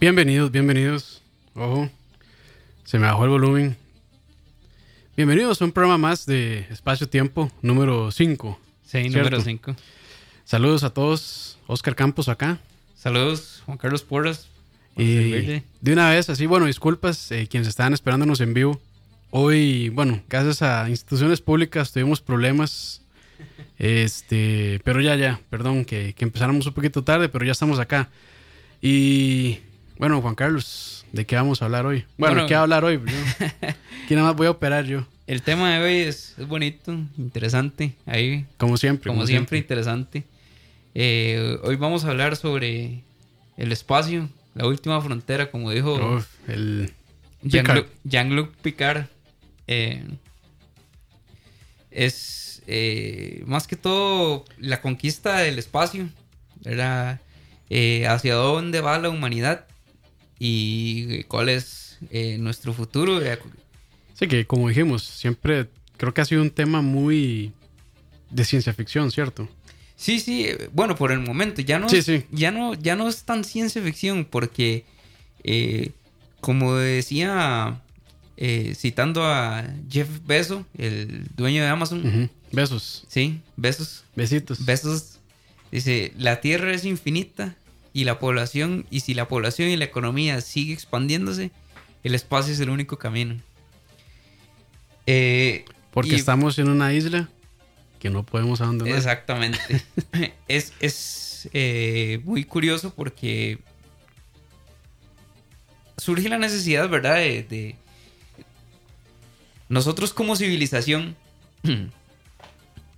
Bienvenidos, bienvenidos. Ojo, se me bajó el volumen. Bienvenidos a un programa más de Espacio Tiempo, número 5. Sí, número 5. Saludos a todos. Oscar Campos acá. Saludos, Juan Carlos Porras. Y de una vez, así, bueno, disculpas eh, quienes estaban esperándonos en vivo. Hoy, bueno, gracias a instituciones públicas tuvimos problemas. Este, pero ya, ya, perdón, que, que empezáramos un poquito tarde, pero ya estamos acá. Y bueno, Juan Carlos, ¿de qué vamos a hablar hoy? Bueno, ¿de qué va a hablar hoy? ¿Quién nada más voy a operar yo? El tema de hoy es, bonito, interesante. Ahí, como siempre. Como, siempre, interesante. Eh, hoy vamos a hablar sobre el espacio, la última frontera, como dijo el Jean-Luc Picard. Eh, es eh, más que todo la conquista del espacio, ¿verdad? hacia dónde va la humanidad y cuál es eh, nuestro futuro. Sí, que como dijimos, siempre creo que ha sido un tema muy de ciencia ficción, ¿cierto? Sí, sí, bueno, por el momento ya no, Ya no, ya no es tan ciencia ficción porque, eh, como decía, eh, citando a Jeff Bezos, el dueño de Amazon. Besos. Sí, besos. Besitos. Besos. Dice, la Tierra es infinita y la población, y si la población y la economía sigue expandiéndose, el espacio es el único camino. Eh, Porque estamos en una isla que no podemos abandonar. Exactamente. es, eh, muy curioso porque surge la necesidad, ¿verdad? de nosotros como civilización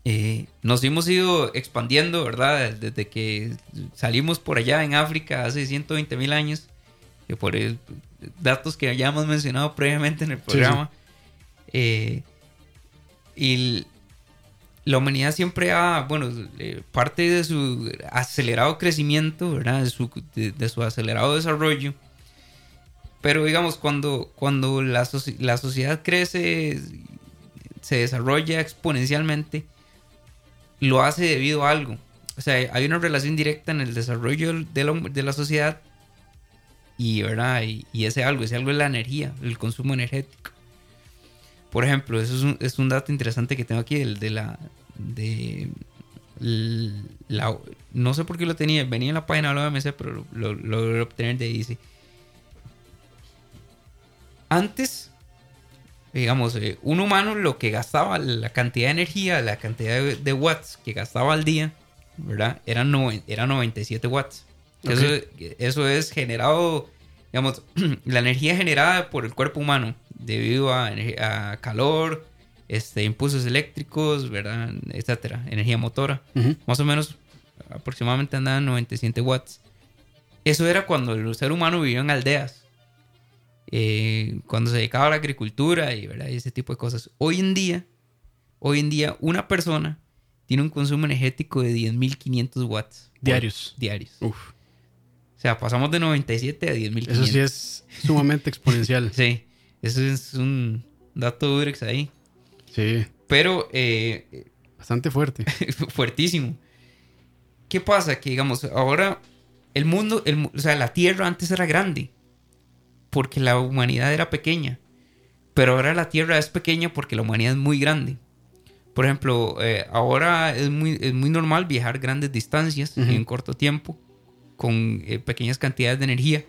Eh, nos hemos ido expandiendo, ¿verdad? Desde que salimos por allá en África hace 120 mil años, que por el, datos que ya hemos mencionado previamente en el programa. Eh, y la humanidad siempre ha, bueno, eh, parte de su acelerado crecimiento, ¿verdad? De su, de, su acelerado desarrollo. Pero digamos, cuando, cuando la, la sociedad crece, se desarrolla exponencialmente, lo hace debido a algo. O sea, hay una relación directa en el desarrollo de la, sociedad y, ¿verdad? Y, ese algo, ese algo es la energía, el consumo energético. Por ejemplo, eso es un, dato interesante que tengo aquí, el de la... De la, no sé por qué lo tenía, venía en la página de la OMC, pero lo, logré obtener de. Antes digamos, eh, un humano lo que gastaba, la cantidad de energía, la cantidad de, watts que gastaba al día, ¿verdad? Era, no, era 97 watts. Eso, eso, es generado digamos, la energía generada por el cuerpo humano debido a, a calor, este, impulsos eléctricos, ¿verdad? Etcétera, energía motora, más o menos aproximadamente andaban 97 watts. Eso era cuando el ser humano vivió en aldeas, eh, cuando se dedicaba a la agricultura y, ¿verdad? y ese tipo de cosas. Hoy en día, hoy en día, una persona tiene un consumo energético de 10.500 watts. Diarios. Diarios. Uf. O sea, pasamos de 97 a 10.500. Eso sí es sumamente exponencial. sí, eso es un dato Durex ahí. Sí. Pero... Eh, Bastante fuerte. fuertísimo. ¿Qué pasa? Que digamos, ahora el mundo, o sea, la Tierra antes era grande porque la humanidad era pequeña. Pero ahora la Tierra es pequeña porque la humanidad es muy grande. Por ejemplo, eh, ahora es muy, muy normal viajar grandes distancias en corto tiempo con eh, pequeñas cantidades de energía.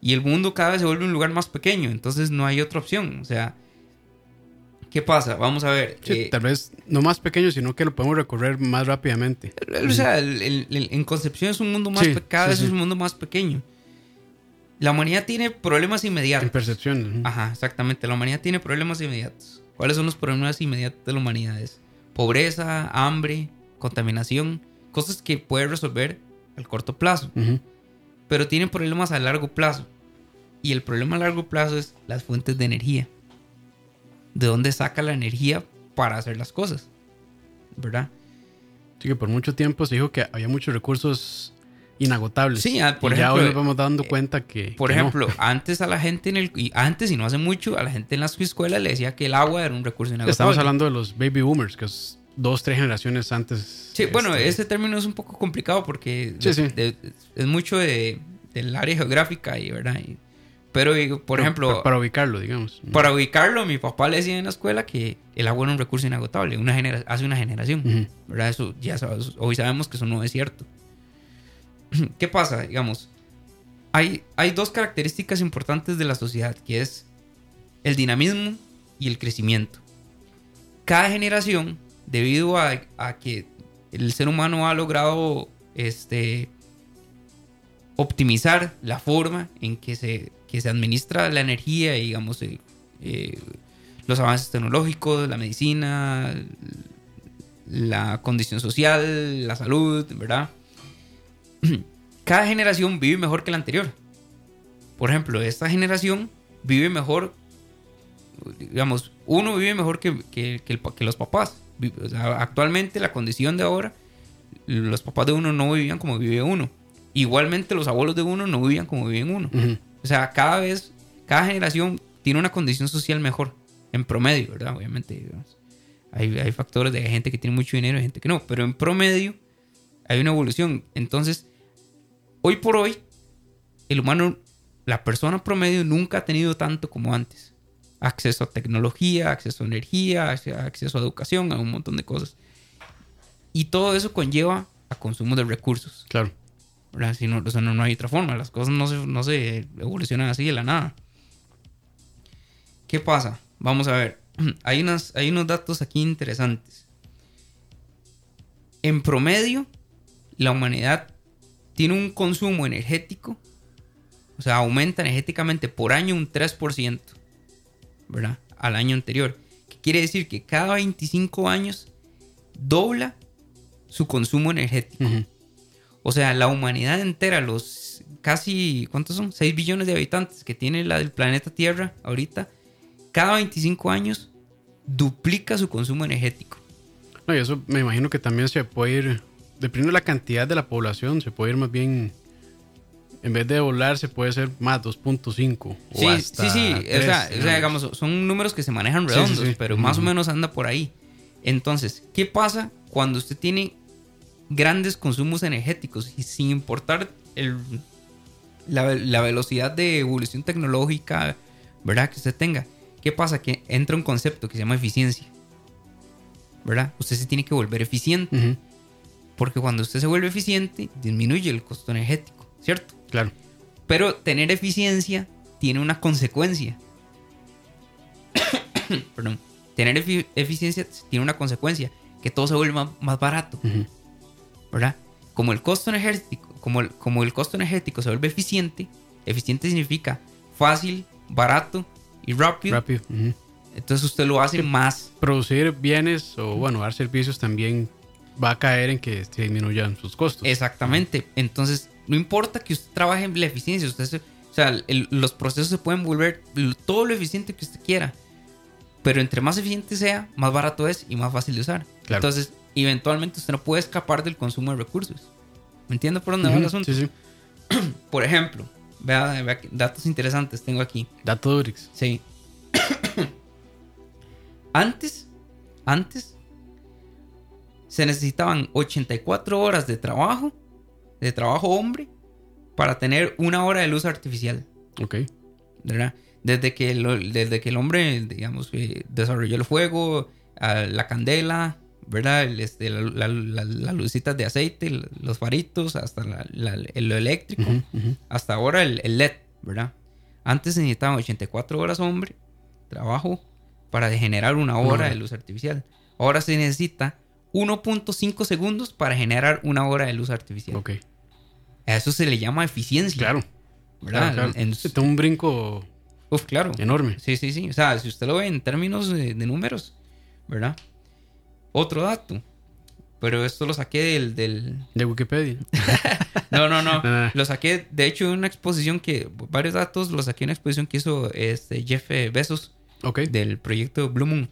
Y el mundo cada vez se vuelve un lugar más pequeño, entonces no hay otra opción. O sea, ¿qué pasa? Vamos a ver. Eh, tal vez no más pequeño, sino que lo podemos recorrer más rápidamente. O sea, en concepción es un mundo más cada vez es un mundo más pequeño. La humanidad tiene problemas inmediatos. En percepción. Ajá, exactamente. La humanidad tiene problemas inmediatos. ¿Cuáles son los problemas inmediatos de la humanidad? pobreza, hambre, contaminación, cosas que puede resolver al corto plazo. Pero tiene problemas a largo plazo. Y el problema a largo plazo es las fuentes de energía. ¿De dónde saca la energía para hacer las cosas? ¿Verdad? Sí, que por mucho tiempo se dijo que había muchos recursos inagotables. Sí, ah, por ejemplo. Ya hoy nos vamos dando eh, cuenta que. Por ejemplo, antes a la gente en el. Y antes y no hace mucho, a la gente en las escuelas le decía que el agua era un recurso inagotable. Estamos hablando de los baby boomers, que es dos, tres generaciones antes. Sí, bueno, este, ese término es un poco complicado porque es mucho de, del área geográfica y, ¿verdad? pero, por ejemplo. Para, ubicarlo, digamos. Para ubicarlo, mi papá le decía en la escuela que el agua era un recurso inagotable, una hace una generación. ¿Verdad? Eso ya hoy sabemos que eso no es cierto. ¿Qué pasa? Digamos, hay, hay dos características importantes de la sociedad, que es el dinamismo y el crecimiento. Cada generación, debido a, que el ser humano ha logrado este, optimizar la forma en que se, se administra la energía digamos, eh, eh, los avances tecnológicos, la medicina, la condición social, la salud, ¿verdad? cada generación vive mejor que la anterior. Por ejemplo, esta generación vive mejor, digamos, uno vive mejor que, que, los papás. actualmente la condición de ahora, los papás de uno no vivían como vive uno. Igualmente los abuelos de uno no vivían como viven uno. O sea, cada vez, cada generación tiene una condición social mejor, en promedio, ¿verdad? Obviamente, hay, hay factores de gente que tiene mucho dinero y gente que no, pero en promedio hay una evolución. Entonces, hoy por hoy, el humano, la persona promedio nunca ha tenido tanto como antes. Acceso a tecnología, acceso a energía, acceso a educación, a un montón de cosas. Y todo eso conlleva a consumo de recursos. Claro. Si no, no, hay otra forma. Las cosas no se, no se evolucionan así de la nada. ¿Qué pasa? Vamos a ver. Hay, unas, hay unos datos aquí interesantes. En promedio, la humanidad tiene un consumo energético, o sea, aumenta energéticamente por año un 3%, ¿verdad? Al año anterior. ¿Qué quiere decir? Que cada 25 años dobla su consumo energético. O sea, la humanidad entera, los casi, ¿cuántos son? 6 billones de habitantes que tiene la del planeta Tierra ahorita, cada 25 años duplica su consumo energético. No, y eso me imagino que también se puede ir dependiendo de la cantidad de la población, se puede ir más bien. En vez de volar, se puede ser más 2.5. Sí, sí, sí. o, sea, digamos, son números que se manejan redondos, pero más o menos anda por ahí. Entonces, ¿qué pasa cuando usted tiene grandes consumos energéticos y sin importar el, la, la, velocidad de evolución tecnológica, ¿verdad? Que usted tenga. ¿Qué pasa? Que entra un concepto que se llama eficiencia. ¿Verdad? Usted se tiene que volver eficiente. Porque cuando usted se vuelve eficiente, disminuye el costo energético, ¿cierto? Claro. Pero tener eficiencia tiene una consecuencia. Perdón. Tener eficiencia tiene una consecuencia, que todo se vuelve más, barato. ¿Verdad? Como el costo energético, como el, como el costo energético se vuelve eficiente, Eficiente significa fácil, barato y rápido. Rápido. Entonces usted lo hace más. Producir bienes o, bueno, dar servicios también va a caer en que se disminuyan sus costos. Exactamente. Entonces, no importa que usted trabaje en la eficiencia, usted se- o sea, el- los procesos se pueden volver todo lo eficiente que usted quiera. Pero entre más eficiente sea, más barato es y más fácil de usar. Claro. Entonces, eventualmente usted no puede escapar del consumo de recursos. ¿Me entiende por dónde va el asunto? Sí, sí. Por ejemplo, vea, vea datos interesantes tengo aquí. Dato Durix. Sí. antes, antes, se necesitaban 84 horas de trabajo, de trabajo hombre, para tener una hora de luz artificial, Ok. ¿verdad? Desde que, lo- desde que el hombre, digamos, eh, desarrolló el fuego, la candela, ¿verdad? Este, la- la- la- las lucitas de aceite, los faritos, hasta lo eléctrico hasta ahora el, el LED, ¿verdad? Antes se necesitaban 84 horas hombre, trabajo, para generar una hora hora. de luz artificial. Ahora se necesita 1.5 segundos para generar una hora de luz artificial. Ok. A eso se le llama eficiencia. Claro. ¿verdad? Claro. En- un brinco uf, claro. enorme. Sí, sí, sí. O sea, si usted lo ve en términos de, de números, ¿verdad? Otro dato. Pero esto lo saqué del, del, De Wikipedia. No, no, no. Ah. Lo saqué, de hecho, en una exposición que, varios datos los saqué en una exposición que hizo este Jeff Bezos Ok. del proyecto Blue Moon.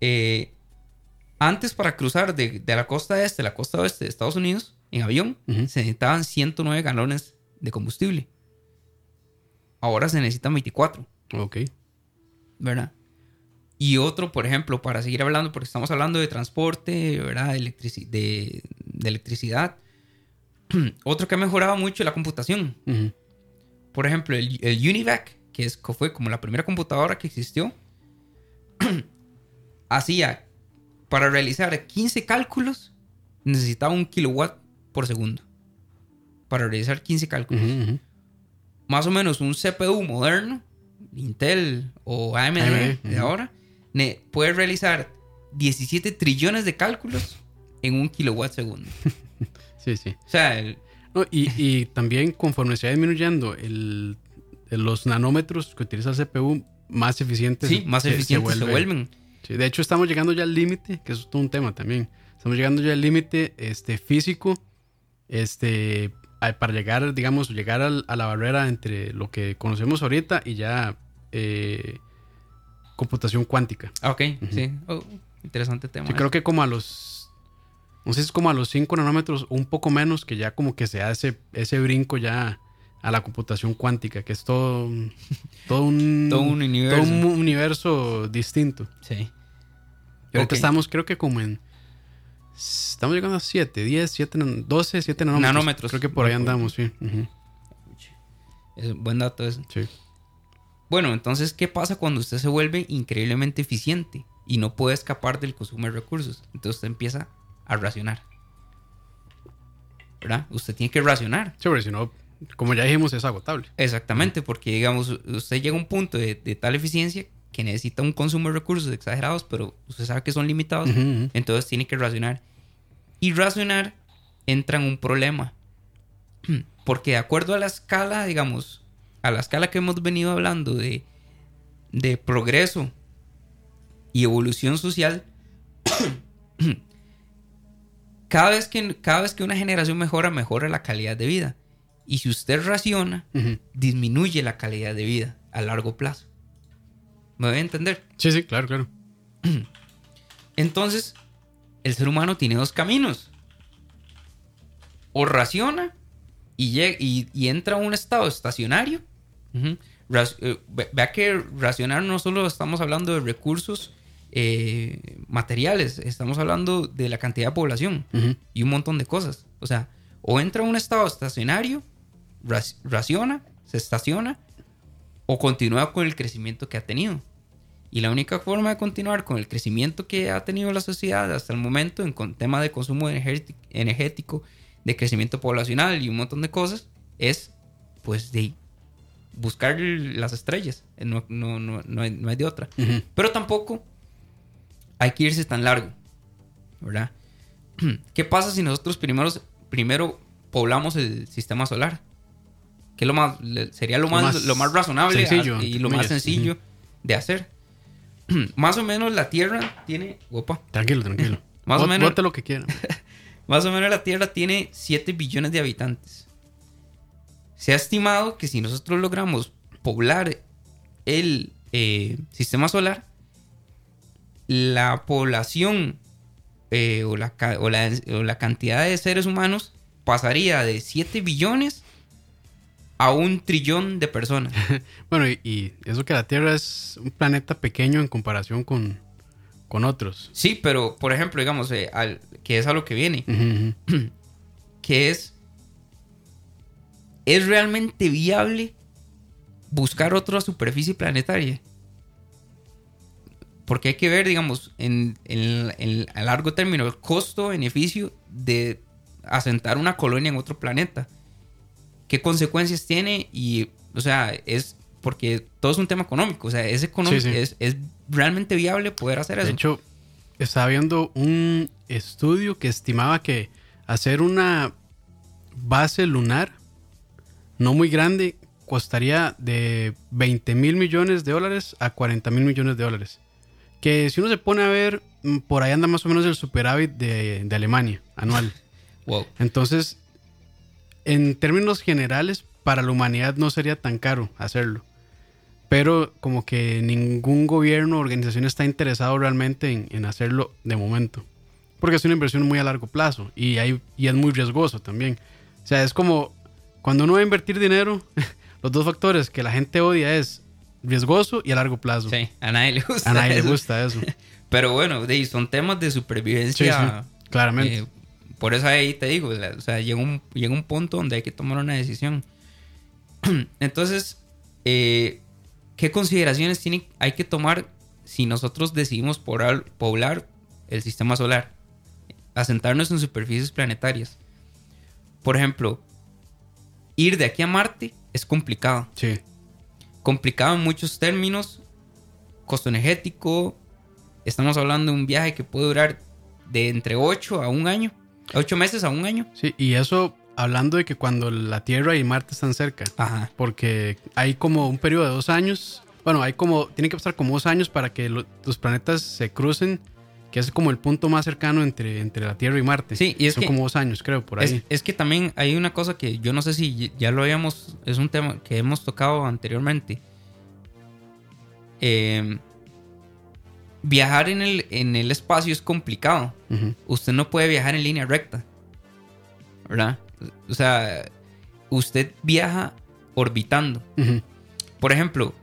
Eh, antes para cruzar de, de la costa este a la costa oeste de Estados Unidos en avión, se necesitaban 109 galones de combustible. Ahora se necesitan 24, Ok. ¿verdad? Y otro, por ejemplo, para seguir hablando, porque estamos hablando de transporte, ¿verdad? De, electrici- de- de electricidad. otro que ha mejorado mucho es la computación. Por ejemplo, el, el UNIVAC, que, es, que fue como la primera computadora que existió, hacía, para realizar 15 cálculos, necesitaba un kilowatt por segundo. Para realizar 15 cálculos. Más o menos un CPU moderno, Intel o AMD de ahora, puede realizar 17 trillones de cálculos en un kilowatt segundo. Sí, sí. O sea, el- No, y, y también conforme se va disminuyendo el, los nanómetros que utiliza el CPU, más eficientes sí, más se- se eficientes se vuelve. vuelven. Sí, de hecho, estamos llegando ya al límite, que eso es todo un tema también. Estamos llegando ya al límite este, físico este, para llegar, digamos, llegar al- a la barrera entre lo que conocemos ahorita y ya eh, computación cuántica. Ah, Ok, sí. Oh, interesante tema. Sí, creo que como a los, no sé si es como a los 5 nanómetros un poco menos, que ya como que se hace ese brinco ya a la computación cuántica, que es todo, todo un, Todo un universo. todo un universo distinto. Sí. Y ahorita Ok. estamos, creo que como en. Estamos llegando a 7, 10, 7, 12, 7 nanómetros. Nanómetros. Creo que por ahí andamos, sí. Es un buen dato ese. sí. Bueno, entonces, ¿qué pasa cuando usted se vuelve increíblemente eficiente y no puede escapar del consumo de recursos? Entonces usted empieza a racionar. ¿Verdad? Usted tiene que racionar. Sí, porque si no, como ya dijimos, es agotable. Exactamente, porque digamos, usted llega a un punto de, de tal eficiencia que necesita un consumo de recursos exagerados, pero usted sabe que son limitados, Ujú, ujú. entonces tiene que racionar. Y racionar entra en un problema. Porque de acuerdo a la escala, digamos, a la escala que hemos venido hablando de, de progreso y evolución social, cada vez, que, cada vez que una generación mejora, mejora la calidad de vida. Y si usted raciona, disminuye la calidad de vida a largo plazo. ¿Me voy a entender? Sí, sí, claro, claro. Entonces, el ser humano tiene dos caminos. O raciona y, llega- y, y entra a un estado estacionario. Eh, ve- vea que racionar no solo estamos hablando de recursos eh, materiales, estamos hablando de la cantidad de población y un montón de cosas. O sea, o entra a un estado estacionario, raciona, se estaciona, o continúa con el crecimiento que ha tenido. Y la única forma de continuar con el crecimiento que ha tenido la sociedad hasta el momento en tema de consumo energéti- energético, de crecimiento poblacional y un montón de cosas, es pues de buscar las estrellas. No, no, no, no, hay, de otra. Pero tampoco hay que irse tan largo, ¿verdad? ¿Qué pasa si nosotros primero, primero poblamos el sistema solar? Que lo más, sería lo, más, lo más razonable y lo más sencillo de hacer. más o menos la Tierra tiene... Opa. Tranquilo, tranquilo. más o menos... lo que quieran. más o menos la Tierra tiene 7 billones de habitantes. Se ha estimado que si nosotros logramos poblar el eh, sistema solar, la población eh, o, la, o, la, cantidad de seres humanos pasaría de 7 billones a un trillón de personas. bueno, y, eso que la Tierra es un planeta pequeño en comparación con, con otros. Sí, pero por ejemplo, digamos, eh, que es a lo que viene, que es, ¿es realmente viable buscar otra superficie planetaria? Porque hay que ver, digamos, en, a largo término el costo-beneficio de asentar una colonia en otro planeta. ¿Qué consecuencias tiene? Y, o sea, es porque todo es un tema económico. O sea, es, económico, es, es realmente viable poder hacer eso. De hecho, estaba viendo un estudio que estimaba que hacer una base lunar no muy grande costaría de 20 mil millones de dólares a 40 mil millones de dólares que si uno se pone a ver, mm, por ahí anda más o menos el superávit de, de Alemania anual. Wow. Entonces, en términos generales, para la humanidad no sería tan caro hacerlo. Pero como que ningún gobierno o organización está interesado realmente en, en, hacerlo de momento. Porque es una inversión muy a largo plazo y, hay, y es muy riesgoso también. O sea, es como cuando uno va a invertir dinero, los dos factores que la gente odia es riesgoso y a largo plazo. Sí, a nadie le gusta. A nadie le gusta eso. Pero bueno, son temas de supervivencia. claramente. Eh, por eso ahí te digo, o sea, llega un, llega un punto donde hay que tomar una decisión. Entonces, eh, ¿qué consideraciones tiene, hay que tomar si nosotros decidimos poblar, poblar el sistema solar? Asentarnos en superficies planetarias. Por ejemplo, ir de aquí a Marte es complicado. Sí complicado en muchos términos, costo energético, estamos hablando de un viaje que puede durar de entre 8 a un año, 8 meses a un año. Sí, y eso hablando de que cuando la Tierra y Marte están cerca, Ajá. porque hay como un periodo de dos años, bueno, hay como, tiene que pasar como dos años para que los planetas se crucen que es como el punto más cercano entre, entre la Tierra y Marte. Sí, y es Son como dos años, creo, por ahí. Es, que también hay una cosa que yo no sé si ya lo habíamos, es un tema que hemos tocado anteriormente. Em, viajar en el, en el espacio es complicado. Usted no puede viajar en línea recta. ¿Verdad? O sea, usted viaja orbitando. Por ejemplo,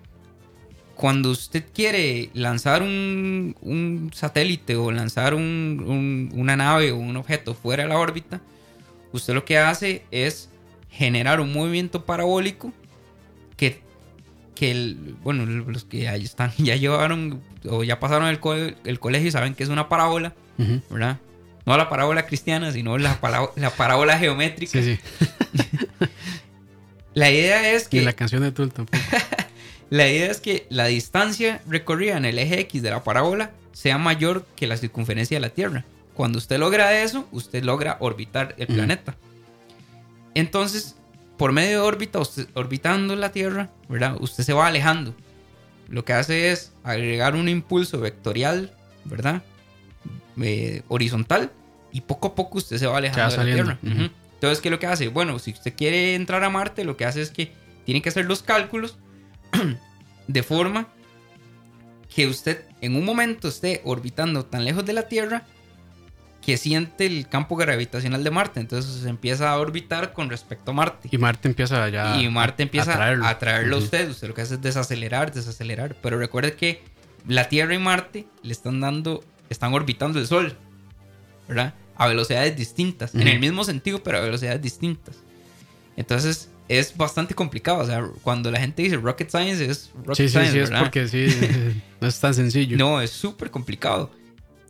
cuando usted quiere lanzar un, satélite o lanzar una nave o un objeto fuera de la órbita, usted lo que hace es generar un movimiento parabólico que, que bueno, los que ya están, ya llevaron o ya pasaron el, colegio y saben que es una parábola, ¿verdad? No la parábola cristiana, sino la, la parábola geométrica. Sí, sí. la idea es que... Y la canción de tampoco. La idea es que la distancia recorrida en el eje X de la parábola sea mayor que la circunferencia de la Tierra. Cuando usted logra eso, usted logra orbitar el planeta. Entonces, por medio de órbita, orbitando la Tierra, ¿verdad? Usted se va alejando. Lo que hace es agregar un impulso vectorial, ¿verdad? Eh, horizontal. Y poco a poco usted se va alejando de la Tierra. Entonces, ¿qué es lo que hace? Bueno, si usted quiere entrar a Marte, lo que hace es que tiene que hacer los cálculos de forma que usted en un momento esté orbitando tan lejos de la Tierra que siente el campo gravitacional de Marte. Entonces se empieza a orbitar con respecto a Marte. Y Marte empieza ya Y Marte empieza a traerlo, a, usted. Usted lo que hace es desacelerar, desacelerar. Pero recuerde que la Tierra y Marte le están dando, están orbitando el Sol. ¿Verdad? A velocidades distintas. En el mismo sentido, pero a velocidades distintas. Entonces, es bastante complicado. O sea, cuando la gente dice rocket science, es rocket science. Sí, sí, es porque sí, no es tan sencillo. No, es súper complicado.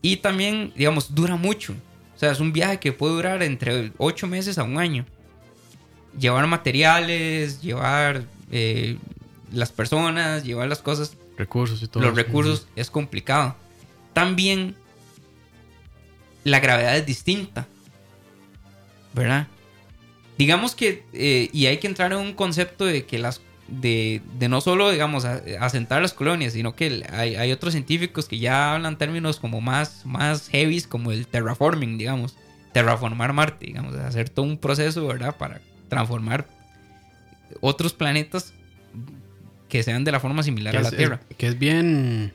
Y también, digamos, dura mucho. O sea, es un viaje que puede durar entre 8 meses a un año. Llevar materiales, llevar eh, las personas, llevar las cosas. Recursos y todo. Los recursos es complicado. También la gravedad es distinta. ¿Verdad? digamos que, eh, y hay que entrar en un concepto de que las, de, de no solo, digamos, asentar las colonias, sino que hay, hay otros científicos que ya hablan términos como más, más heavies, como el terraforming, digamos, terraformar Marte, digamos, hacer todo un proceso, ¿verdad? Para transformar otros planetas que sean de la forma similar a es, la Tierra. es- que es bien.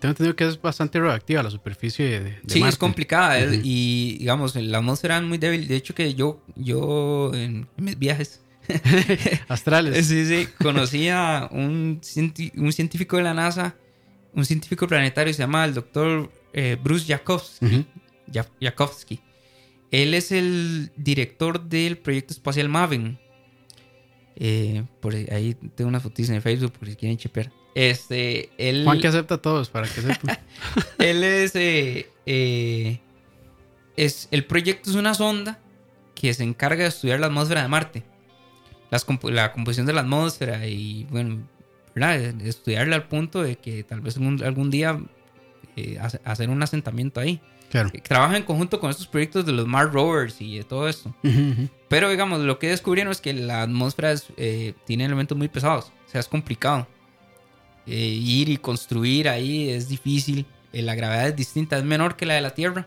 Tengo entendido que es bastante radioactiva la superficie de, de Sí, es complicada eh, y digamos, la atmósfera es muy débil. De hecho que yo, yo en mis viajes, Astrales. sí, sí, conocí a un, un científico de la NASA, un científico planetario, se llama el doctor eh, Bruce Jakowski. Ujú. Ja- Jakowski. Él es el director del proyecto espacial Maven. Eh, por ahí- tengo unas fotos en el Facebook por si quieren chipear. Este, él, Juan que acepta a todos para que sepan. él es, eh, eh, es. El proyecto es una sonda que se encarga de estudiar la atmósfera de Marte. Las la composición de la atmósfera y, bueno, de estudiarla al punto de que tal vez algún, algún día eh, hace- hacer un asentamiento ahí. Claro. Eh, Trabaja en conjunto con estos proyectos de los Mars Rovers y de todo esto. Pero, digamos, lo que descubrieron es que la atmósfera es, eh, tiene elementos muy pesados. O sea, es complicado. Eh, ir y construir ahí es difícil. La gravedad es distinta, es menor que la de la Tierra.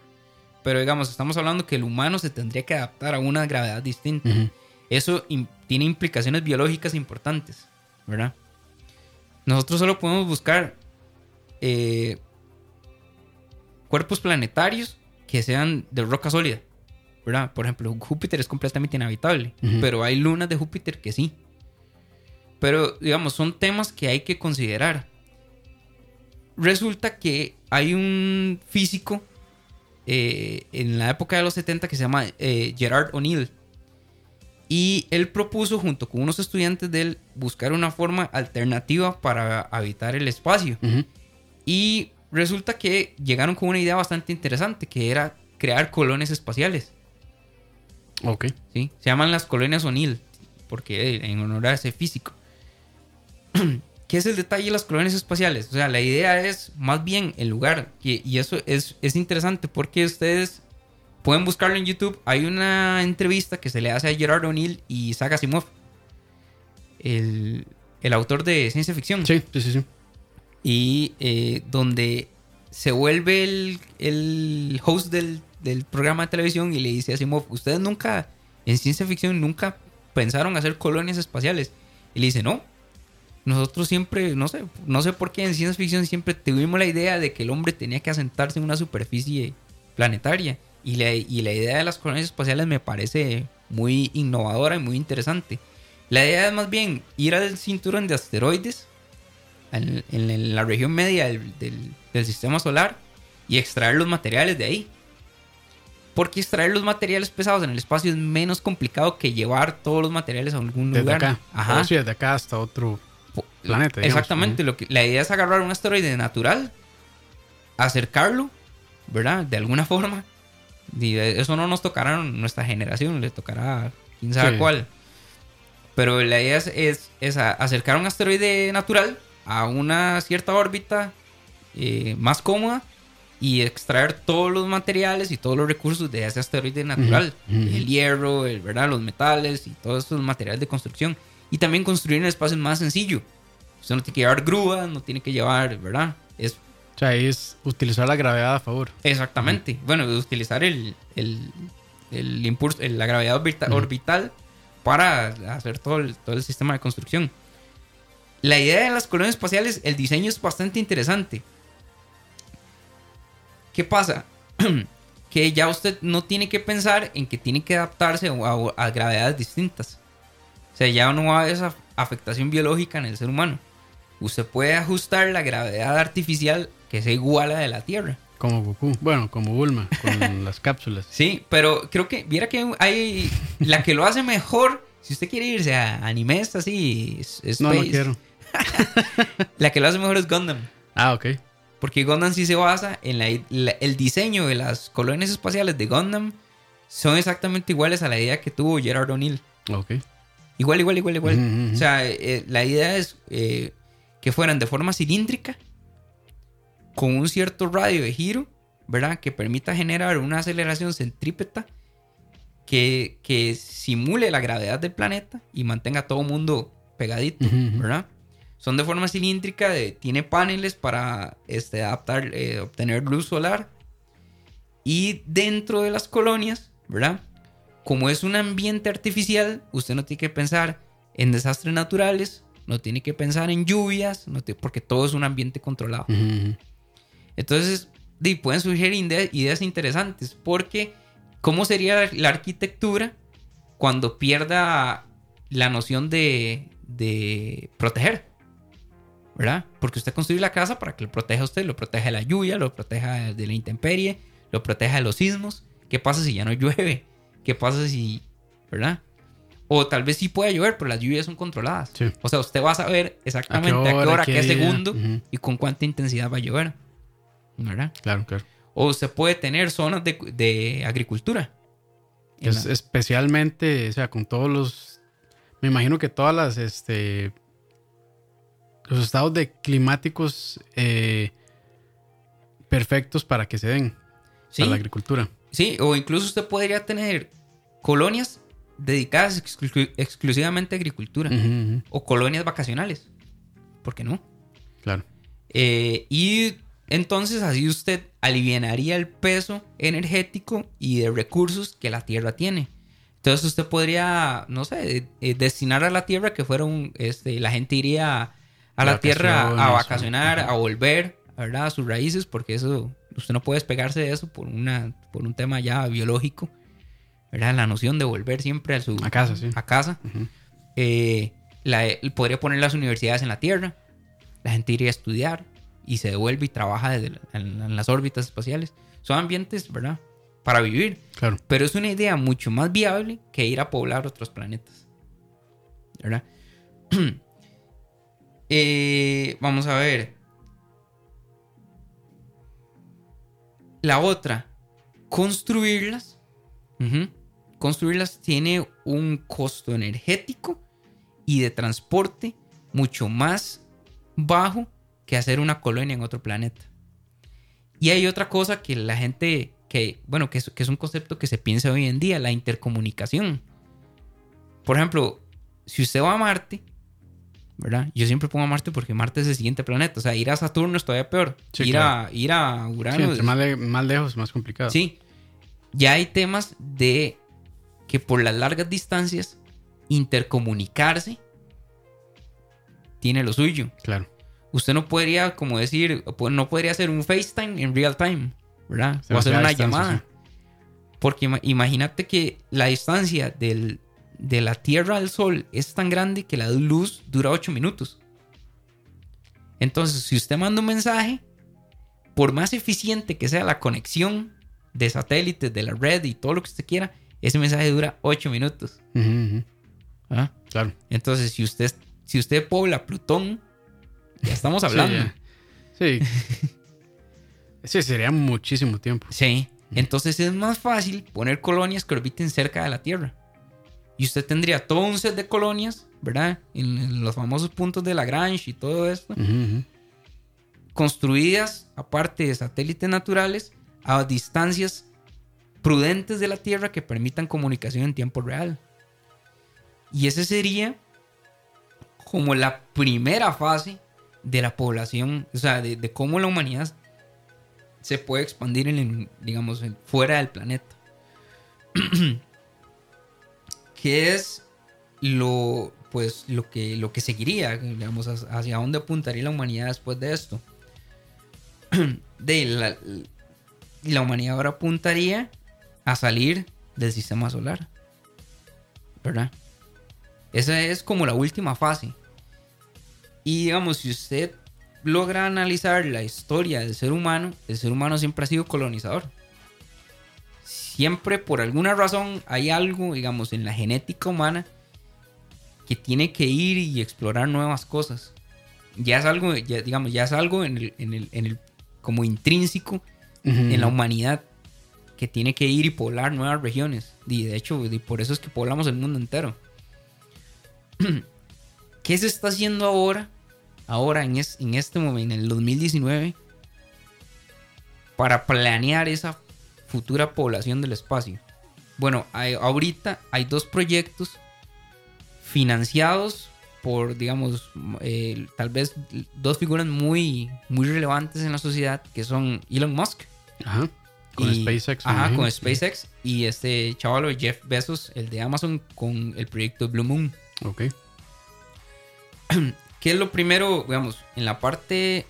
Pero, digamos, estamos hablando que el humano se tendría que adaptar a una gravedad distinta. Ujú. Eso tiene implicaciones biológicas importantes, ¿verdad? Nosotros solo podemos buscar eh, cuerpos planetarios que sean de roca sólida, ¿verdad? Por ejemplo, Júpiter es completamente inhabitable, pero hay lunas de Júpiter que sí. Pero, digamos, son temas que hay que considerar. Resulta que hay un físico eh, en la época de los 70 que se llama eh, Gerard O'Neill. Y él propuso, junto con unos estudiantes de él, buscar una forma alternativa para habitar el espacio. Y resulta que llegaron con una idea bastante interesante, que era crear colonias espaciales. Ok. ¿sí? Se llaman las colonias O'Neill, porque en honor a ese físico. ¿Qué es el detalle de las colonias espaciales? O sea, la idea es más bien el lugar, y, y eso es, es interesante porque ustedes pueden buscarlo en YouTube. Hay una entrevista que se le hace a Gerard O'Neill y Isaac Asimov, el, el autor de ciencia ficción Sí, sí, sí. sí. y eh, donde se vuelve el, el host del, del programa de televisión y le dice a Asimov, ustedes nunca, en ciencia ficción, nunca pensaron hacer colonias espaciales. Y le dice, no, nosotros siempre, no sé, no sé por qué en ciencia ficción siempre tuvimos la idea de que el hombre tenía que asentarse en una superficie planetaria. Y la, y la idea de las colonias espaciales me parece muy innovadora y muy interesante. La idea es más bien ir al cinturón de asteroides en, en la región media del, del- del sistema solar y extraer los materiales de ahí. Porque extraer los materiales pesados en el espacio es menos complicado que llevar todos los materiales a algún Desde lugar. acá. Ajá. Sí, desde acá hasta otro planeta. digamos. Exactamente. Lo que, la idea es agarrar un asteroide natural, acercarlo, ¿verdad? De alguna forma. Y eso no nos tocará a nuestra generación, le tocará a quién sabe Sí. cuál. Pero la idea es, es- acercar un asteroide natural a una cierta órbita eh, más cómoda y extraer todos los materiales y todos los recursos de ese asteroide natural. El hierro, el, ¿verdad? los metales y todos esos materiales de construcción. Y también construir en espacios más sencillo. Usted no tiene que llevar grúas, no tiene que llevar, ¿verdad? Es O sea, ahí es utilizar la gravedad a favor. exactamente. Bueno, utilizar el, el, el impulso, el- la gravedad orbital para hacer todo el, todo el sistema de construcción. La idea de las colonias espaciales, el diseño es bastante interesante. ¿Qué pasa? que ya usted no tiene que pensar en que tiene que adaptarse a, a- a gravedades distintas. O sea, ya no va a haber esa afectación biológica en el ser humano. Usted puede ajustar la gravedad artificial que sea igual a la de la Tierra. Como Goku. Bueno, como Bulma, con las cápsulas. Sí, pero creo que, viera que hay la que lo hace mejor. Si usted quiere irse a animes así, es- No, no quiero. La que lo hace mejor es Gundam. Ah, ok. Porque Gundam sí se basa en la, la- el diseño de las colonias espaciales de Gundam. Son exactamente iguales a la idea que tuvo Gerard O'Neill. Ok. Igual, igual, igual, igual. O sea, eh, la idea es eh, que fueran de forma cilíndrica, con un cierto radio de giro, ¿verdad? Que permita generar una aceleración centrípeta que, que simule la gravedad del planeta y mantenga a todo el mundo pegadito, Ujú. ¿verdad? Son de forma cilíndrica, de- tiene paneles para este, adaptar, eh, obtener luz solar. Y dentro de las colonias, ¿verdad? Como es un ambiente artificial, usted no tiene que pensar en desastres naturales, no tiene que pensar en lluvias, no te- porque todo es un ambiente controlado. Ujú. Entonces, di, pueden surgir ide- ideas interesantes, porque ¿cómo sería la arquitectura cuando pierda la noción de, de proteger? ¿Verdad? Porque usted construye la casa para que lo proteja a usted, lo proteja de la lluvia, lo proteja de la intemperie, lo proteja de los sismos. ¿Qué pasa si ya no llueve? ¿Qué pasa si, verdad? O tal vez sí pueda llover, pero las lluvias son controladas. Sí. O sea, usted va a saber exactamente a qué hora, a qué, día? segundo Ujú. y con cuánta intensidad va a llover. ¿Verdad? Claro, claro. O se puede tener zonas de, de agricultura. En Es, la- especialmente, o sea, con todos los. Me imagino que todas las. Este, los estados de climáticos eh, perfectos para que se den sí, a la agricultura. sí, o incluso usted podría tener colonias dedicadas exclu- exclusivamente a agricultura. O colonias vacacionales. ¿Por qué no? Claro. Eh, y entonces así usted alivianaría el peso energético y de recursos que la Tierra tiene. Entonces usted podría, no sé, eh, destinar a la Tierra que fuera un, este, la gente iría a la Tierra a vacacionar, a volver, ¿verdad? A sus raíces, porque eso, usted no puede despegarse de eso por, una, por un tema ya biológico, ¿verdad? La noción de volver siempre a su A casa, sí. a casa. Eh, la- podría poner las universidades en la Tierra. La gente iría a estudiar y se devuelve y trabaja desde la- en, en las órbitas espaciales. Son ambientes, ¿verdad? Para vivir. Claro. Pero es una idea mucho más viable que ir a poblar otros planetas. ¿Verdad? Eh, vamos a ver. La otra, construirlas. Construirlas tiene un costo energético y de transporte mucho más bajo que hacer una colonia en otro planeta. Y hay otra cosa que la gente, que, bueno, que es, que es un concepto que se piensa hoy en día, la intercomunicación. Por ejemplo, si usted va a Marte, ¿verdad? Yo siempre pongo a Marte porque Marte es el siguiente planeta. O sea, ir a Saturno es todavía peor. Sí, ir, claro. a, ir a Sí, Urano entre más, le- más lejos, más complicado. Sí. Ya hay temas de que por las largas distancias intercomunicarse tiene lo suyo. Claro. Usted no podría, como decir, no podría hacer un FaceTime en real time, ¿verdad? Se O hacer una llamada. Porque ima- imagínate que la distancia del- de la Tierra al Sol es tan grande que la luz dura 8 minutos. Entonces, si usted manda un mensaje, por más eficiente que sea la conexión de satélites, de la red y todo lo que usted quiera, ese mensaje dura 8 minutos. Ujú, ujú. ¿ah? Claro. Entonces, si usted, si usted pobla Plutón, ya estamos hablando. Sí. Sí, sería muchísimo tiempo. Sí. Entonces es más fácil poner colonias que orbiten cerca de la Tierra. Y usted tendría todo un set de colonias, ¿verdad? En, en los famosos puntos de Lagrange y todo esto, construidas aparte de satélites naturales a distancias prudentes de la Tierra que permitan comunicación en tiempo real. Y ese sería como la primera fase de la población, o sea, de, de cómo la humanidad se puede expandir en, digamos, fuera del planeta. ¿Qué es lo, pues, lo que, lo que seguiría, digamos, hacia hacia dónde apuntaría la humanidad después de esto? De la, la humanidad ahora apuntaría a salir del sistema solar. ¿Verdad? Esa es como la última fase. Y digamos, si usted logra analizar la historia del ser humano, el ser humano siempre ha sido colonizador. Siempre por alguna razón hay algo, digamos, en la genética humana que tiene que ir y explorar nuevas cosas. Ya es algo, ya, digamos, ya es algo en el, en el- en el- como intrínseco en la humanidad que tiene que ir y poblar nuevas regiones. Y de hecho, y por eso es que poblamos el mundo entero. ¿Qué se está haciendo ahora? Ahora, en, es- en este momento, en el 2019, para planear esa futura población del espacio. Bueno, ahorita hay dos proyectos financiados por, digamos, eh, tal vez dos figuras muy, muy relevantes en la sociedad, que son Elon Musk. Ajá. Con SpaceX. Ajá, con SpaceX. Y este chaval Jeff Bezos, el de Amazon, con el proyecto Blue Moon. Ok. ¿Qué es lo primero, digamos, en la parte...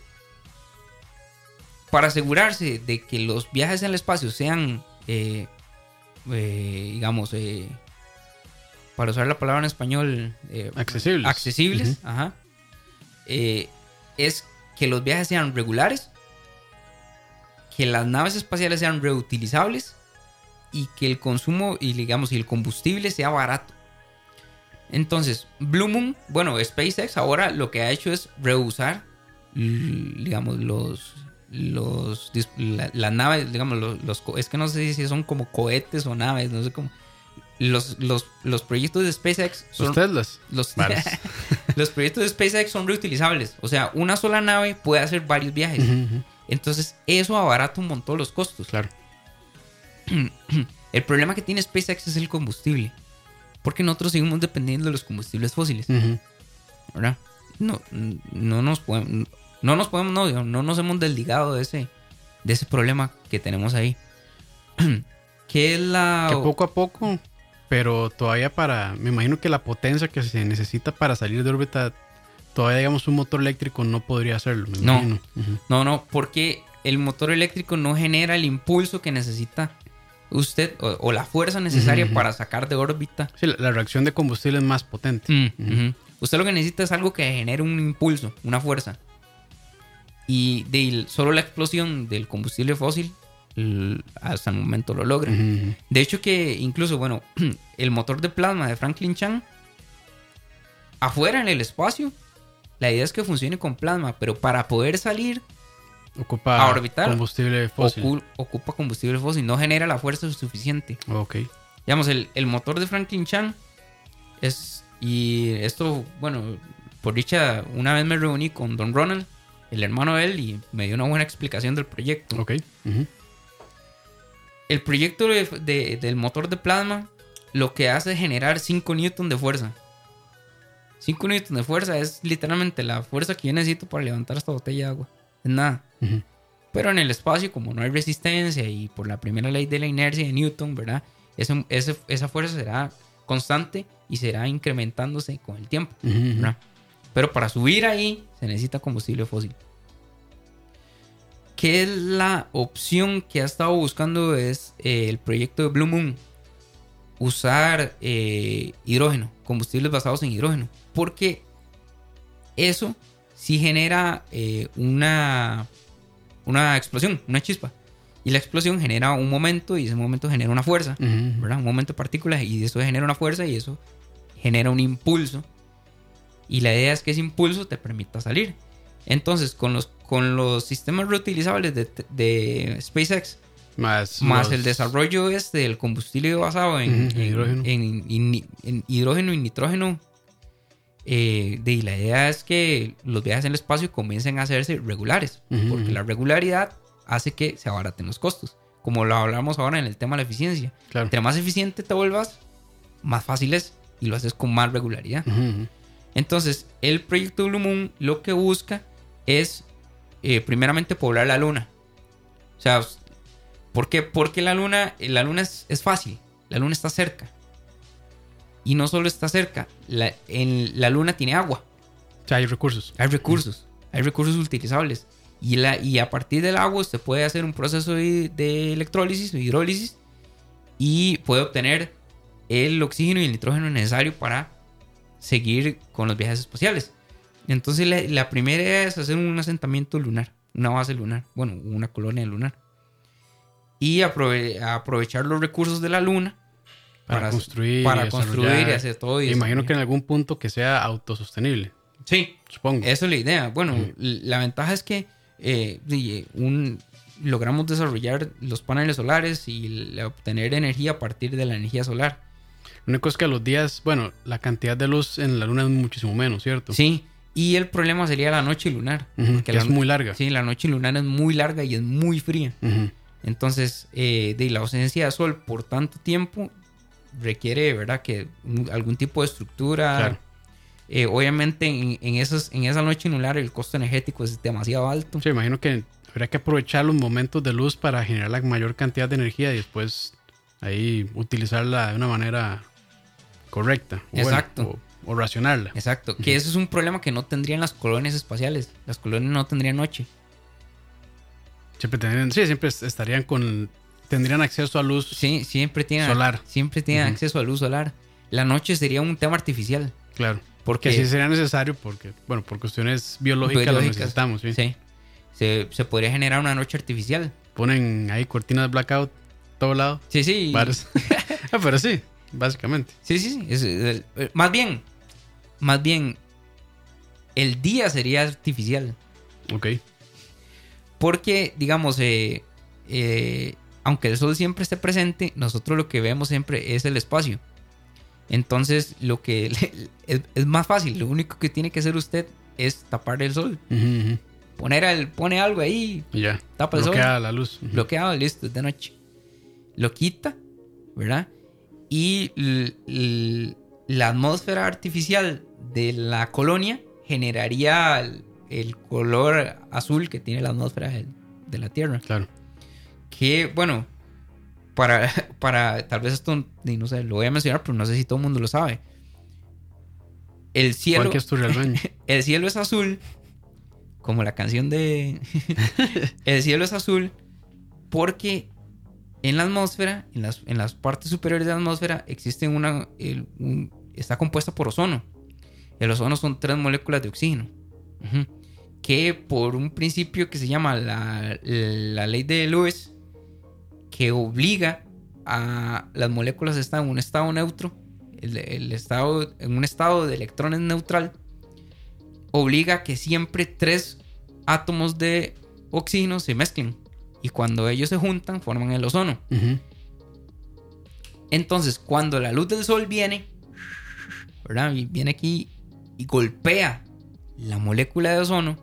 Para asegurarse de que los viajes en el espacio sean, eh, eh, digamos, para usar la palabra en español, eh, accesibles. Accesibles, ajá. Eh, es que los viajes sean regulares, que las naves espaciales sean reutilizables y que el consumo y digamos y el combustible sea barato. Entonces, Blue Moon, bueno, SpaceX ahora lo que ha hecho es reusar, digamos, los, los, las naves, digamos, los, los, es que no sé si son como cohetes o naves, no sé cómo los, los, proyectos de SpaceX son. Los Teslas. Los, proyectos de SpaceX son reutilizables. O sea, una sola nave puede hacer varios viajes. Entonces, eso abarata un montón los costos. Claro. El problema que tiene SpaceX es el combustible. Porque nosotros seguimos dependiendo de los combustibles fósiles. ¿Verdad? No, no nos podemos. No nos podemos, no, no nos hemos desligado de ese, de ese problema que tenemos ahí. que es la. Que poco a poco pero todavía para, me imagino que la potencia que se necesita para salir de órbita, todavía digamos un motor eléctrico no podría hacerlo. no, no, no, porque el motor eléctrico no genera el impulso que necesita usted o, la fuerza necesaria para sacar de órbita. Sí, la, reacción de combustible es más potente. Mm, usted lo que necesita es algo que genere un impulso, una fuerza. Y de solo la explosión del combustible fósil hasta el momento lo logra. De hecho que incluso, bueno, el motor de plasma de Franklin Chan, afuera en el espacio, la idea es que funcione con plasma, pero para poder salir ocupa a orbitar, combustible fósil. ocupa combustible fósil, no genera la fuerza suficiente. Ok. Digamos, el, el motor de Franklin Chan es, y esto, bueno, por dicha, una vez me reuní con Don Ronald, el hermano de él, y me dio una buena explicación del proyecto. Ok el proyecto del motor de plasma lo que hace es generar 5 newton de fuerza. 5 newton de fuerza es literalmente la fuerza que yo necesito para levantar esta botella de agua. Nada. Pero en el espacio, como no hay resistencia y por la primera ley de la inercia de Newton, ¿verdad? esa fuerza será constante y será incrementándose con el tiempo. Pero para subir ahí se necesita combustible fósil. ¿Qué es la opción que ha estado buscando es eh, el proyecto de Blue Moon. Usar eh, hidrógeno, combustibles basados en hidrógeno. Porque eso sí genera eh, una, una explosión, una chispa. Y la explosión genera un momento y ese momento genera una fuerza, ¿verdad? Un momento de partículas y eso genera una fuerza y eso genera un impulso. Y la idea es que ese impulso te permita salir. Entonces, con los con los sistemas reutilizables de, SpaceX, más, más el desarrollo este del combustible basado en, hidrógeno. En, hidrógeno y nitrógeno. Eh, de, la idea es que los viajes en el espacio comiencen a hacerse regulares, porque la regularidad hace que se abaraten los costos, como lo hablamos ahora en el tema de la eficiencia. Claro. Entre más eficiente te vuelvas, más fácil es y lo haces con más regularidad. Entonces, el proyecto Blue Moon lo que busca es eh, primeramente poblar la luna. O sea, ¿por qué? Porque la luna, la luna es, fácil, la luna está cerca. Y no solo está cerca, la, en, la luna tiene agua. O sea, hay recursos. Hay recursos, hay recursos utilizables. Y, la, y a partir del agua se puede hacer un proceso de, de electrólisis o hidrólisis y puede obtener el oxígeno y el nitrógeno necesario para seguir con los viajes espaciales. Entonces la, primera es hacer un asentamiento lunar, una base lunar, bueno, una colonia lunar. Y aprovechar los recursos de la luna para, construir, para construir y hacer todo. Y imagino que en algún punto que sea autosostenible. Sí, supongo. Esa es la idea. Bueno, la ventaja es que eh, un, logramos desarrollar los paneles solares y obtener energía a partir de la energía solar. Lo único es que a los días, bueno, la cantidad de luz en la luna es muchísimo menos, ¿cierto? Sí, y el problema sería la noche lunar. que es muy larga. Sí, la noche lunar es muy larga y es muy fría. Entonces, eh, de la ausencia de sol por tanto tiempo requiere, ¿verdad? Que algún tipo de estructura. Claro. Eh, obviamente, en, en, esos, en esa noche lunar el costo energético es demasiado alto. Sí, imagino que habría que aprovechar los momentos de luz para generar la mayor cantidad de energía y después ahí utilizarla de una manera correcta. O Exacto. Bueno, o, o, racionarla. Exacto. Que eso es un problema que no tendrían las colonias espaciales. Las colonias no tendrían noche. Siempre tendrían, sí, siempre estarían con, tendrían acceso a luz sí, siempre tienen, solar. Siempre tienen uh -huh. acceso a luz solar. La noche sería un tema artificial. Claro. Porque sí sería necesario, porque, bueno, por cuestiones biológicas, biológicas lo necesitamos. Sí. sí. Se, se, podría generar una noche artificial. Ponen ahí cortinas de blackout todo lado. Sí, sí. ah, pero sí, básicamente. Sí, sí, sí. Es, es, es, más bien, más bien, el día sería artificial. Ok. Porque, digamos, eh, eh, aunque el sol siempre esté presente, nosotros lo que vemos siempre es el espacio. Entonces, lo que es, es, más fácil, lo único que tiene que hacer usted es tapar el sol. Uh -huh. Poner el, pone algo ahí, ya. tapa el Bloquea sol. la luz. Uh -huh. Bloqueado, listo, es de noche. Lo quita, ¿verdad? Y la atmósfera artificial de la colonia generaría el, el color azul que tiene la atmósfera de, de la Tierra. Claro. Que, bueno, para, para tal vez esto, no sé, lo voy a mencionar, pero no sé si todo el mundo lo sabe. El cielo. ¿Cuál es tu real El cielo es azul, como la canción de. el cielo es azul porque en la atmósfera, en las, en las partes superiores de la atmósfera, existe una. El, un, está compuesta por ozono. El ozono son tres moléculas de oxígeno. Uh -huh, que por un principio que se llama la, la ley de Lewis, que obliga a las moléculas estar en un estado neutro, el, el, estado, en un estado de electrones neutral, obliga a que siempre tres átomos de oxígeno se mezclen. Y cuando ellos se juntan, forman el ozono. Uh -huh. Entonces, cuando la luz del sol viene, ¿verdad? Y viene aquí y golpea la molécula de ozono,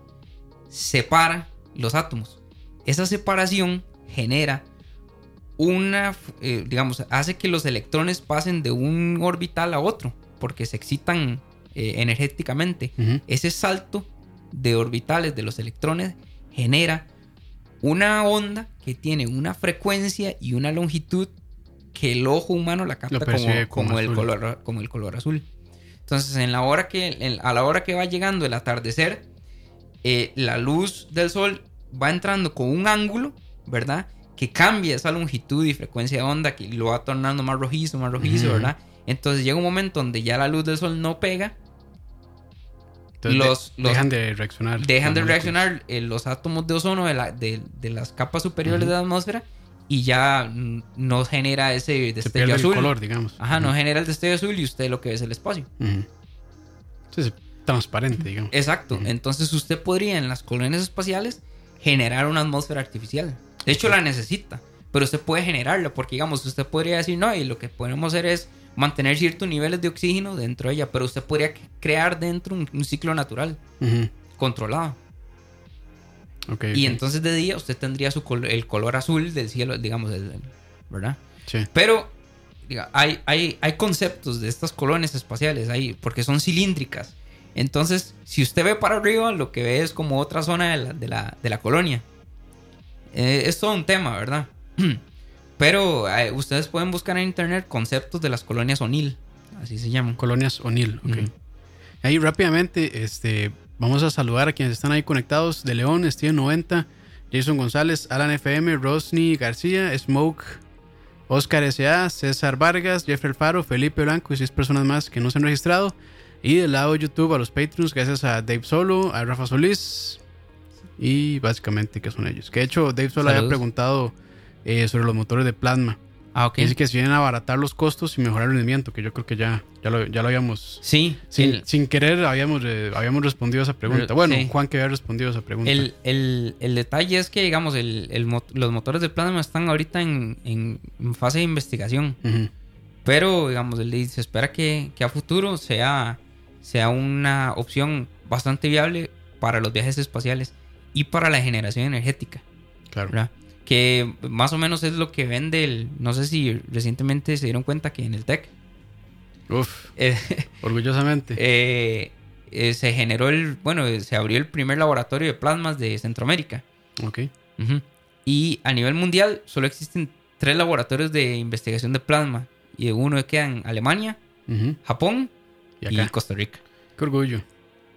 separa los átomos. Esa separación genera una, eh, digamos, hace que los electrones pasen de un orbital a otro, porque se excitan eh, energéticamente. Uh -huh. Ese salto de orbitales de los electrones genera una onda que tiene una frecuencia y una longitud que el ojo humano la capta como, como, como el color, como el color azul. Entonces, en la hora que, en, a la hora que va llegando el atardecer, eh, la luz del sol va entrando con un ángulo, ¿verdad? Que cambia esa longitud y frecuencia de onda, que lo va tornando más rojizo, más rojizo, uh -huh. ¿verdad? Entonces llega un momento donde ya la luz del sol no pega. Entonces, los, de, los, dejan de reaccionar. Dejan de reaccionar eh, los átomos de ozono de, la, de, de las capas superiores uh -huh. de la atmósfera y ya no genera ese destello azul. El color, digamos. Ajá, uh -huh. no genera el destello azul y usted lo que ve es el espacio. Entonces, transparente, digamos. Exacto. Entonces usted podría en las colonias espaciales generar una atmósfera artificial. De hecho, la necesita, pero usted puede generarla porque, digamos, usted podría decir, no, y lo que podemos hacer es mantener ciertos niveles de oxígeno dentro de ella, pero usted podría crear dentro un, un ciclo natural uh -huh. controlado. Okay, y okay. entonces de día usted tendría su col el color azul del cielo, digamos, ¿verdad? Sí. Pero diga, hay, hay, hay conceptos de estas colonias espaciales ahí, porque son cilíndricas. Entonces, si usted ve para arriba, lo que ve es como otra zona de la, de la, de la colonia. Eh, es todo un tema, ¿verdad? Pero eh, ustedes pueden buscar en internet conceptos de las colonias O'Neill, así se llaman. Colonias O'Neill, ok. Ahí rápidamente, este, vamos a saludar a quienes están ahí conectados. De León, Steven 90, Jason González, Alan FM, Rosny García, Smoke, Oscar S.A., César Vargas, Jeffrey Alfaro, Felipe Blanco y seis personas más que no se han registrado. Y del lado de YouTube a los Patreons, gracias a Dave Solo, a Rafa Solís y básicamente que son ellos. Que de hecho Dave Solo había preguntado eh, sobre los motores de plasma. Ah, ok. Dice que si vienen a abaratar los costos y mejorar el rendimiento, que yo creo que ya, ya, lo, ya lo habíamos. Sí. Sin, el, sin querer habíamos, eh, habíamos respondido a esa pregunta. Bueno, sí. Juan que había respondido a esa pregunta. El, el, el detalle es que, digamos, el, los motores de plasma están ahorita en, en fase de investigación. Uh -huh. Pero, digamos, se espera que, que a futuro sea sea una opción bastante viable para los viajes espaciales y para la generación energética. Claro. ¿verdad? Que más o menos es lo que vende el. No sé si recientemente se dieron cuenta que en el TEC. Uf, eh, orgullosamente. eh, eh, se generó el. Bueno, se abrió el primer laboratorio de plasmas de Centroamérica. ok. Ujú. Y a nivel mundial solo existen tres laboratorios de investigación de plasma. Y uno queda en Alemania, Ujú. Japón Y y, acá. Costa Rica. Qué orgullo.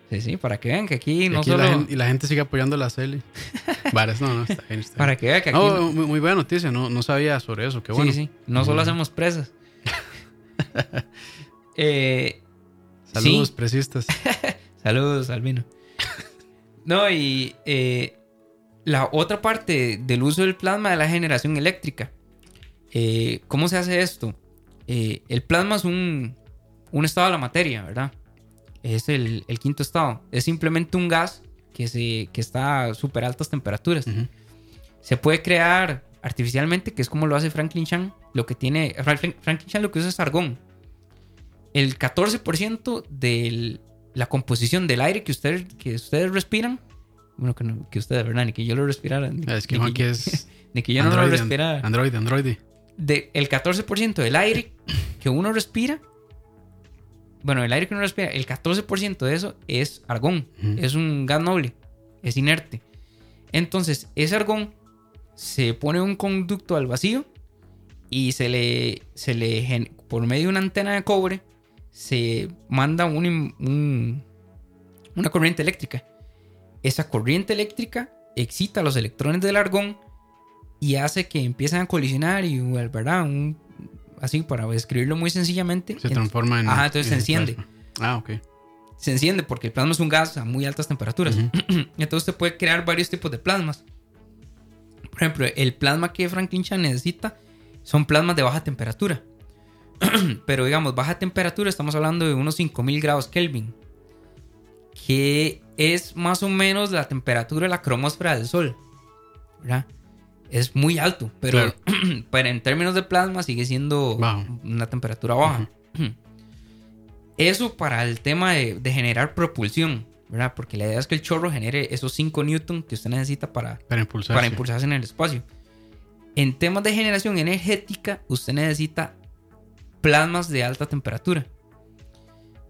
Sí, sí, para que vean que aquí Y, no aquí solo. la gente, y la gente sigue apoyando la CL. Varas, no, no, está bien. Está bien. Para que vean que aquí. No, muy, muy buena noticia. No, no sabía sobre eso. Qué bueno. Sí, sí. No solo hacemos presas. eh, Saludos, Sí. presistas. Saludos, Albino. No, y eh, la otra parte del uso del plasma de la generación eléctrica. Eh, ¿Cómo se hace esto? El plasma es un, un estado de la materia, ¿verdad? Es el, el quinto estado. Es simplemente un gas que, se, que está a súper altas temperaturas. Se puede crear artificialmente, que es como lo hace Franklin Chan. Lo que tiene. Franklin Franklin Chan lo que usa es argón. El 14% de la composición del aire que ustedes, que ustedes respiran. Bueno, que, no- que ustedes, ¿verdad? Ni que yo lo respirara. Es que ni aquí es ni que yo no lo Android, respirara. Android, Android. De, el 14% del aire que uno respira. Bueno, el aire que uno respira, el 14% de eso es argón. Es un gas noble. Es inerte. Entonces, ese argón se pone un conducto al vacío y se le, se le por medio de una antena de cobre se manda un im- un- una corriente eléctrica. Esa corriente eléctrica excita los electrones del argón y hace que empiecen a colisionar y, ¿verdad? Un- así para describirlo muy sencillamente. Se transforma en. Ajá, entonces se en enciende. plasma. Ah, ok. se enciende porque el plasma es un gas a muy altas temperaturas. Entonces usted puede crear varios tipos de plasmas. Por ejemplo, el plasma que Franklin Chan necesita son plasmas de baja temperatura. Pero digamos, baja temperatura, estamos hablando de unos 5000 grados Kelvin. Que es más o menos la temperatura de la cromósfera del Sol. ¿verdad? Es muy alto, pero, pero en términos de plasma sigue siendo Bajo. una temperatura baja. Eso para el tema de, de generar propulsión, ¿verdad? Porque la idea es que el chorro genere esos 5 newton que usted necesita para, Para impulsar. para impulsarse en el espacio. En temas de generación energética, usted necesita plasmas de alta temperatura.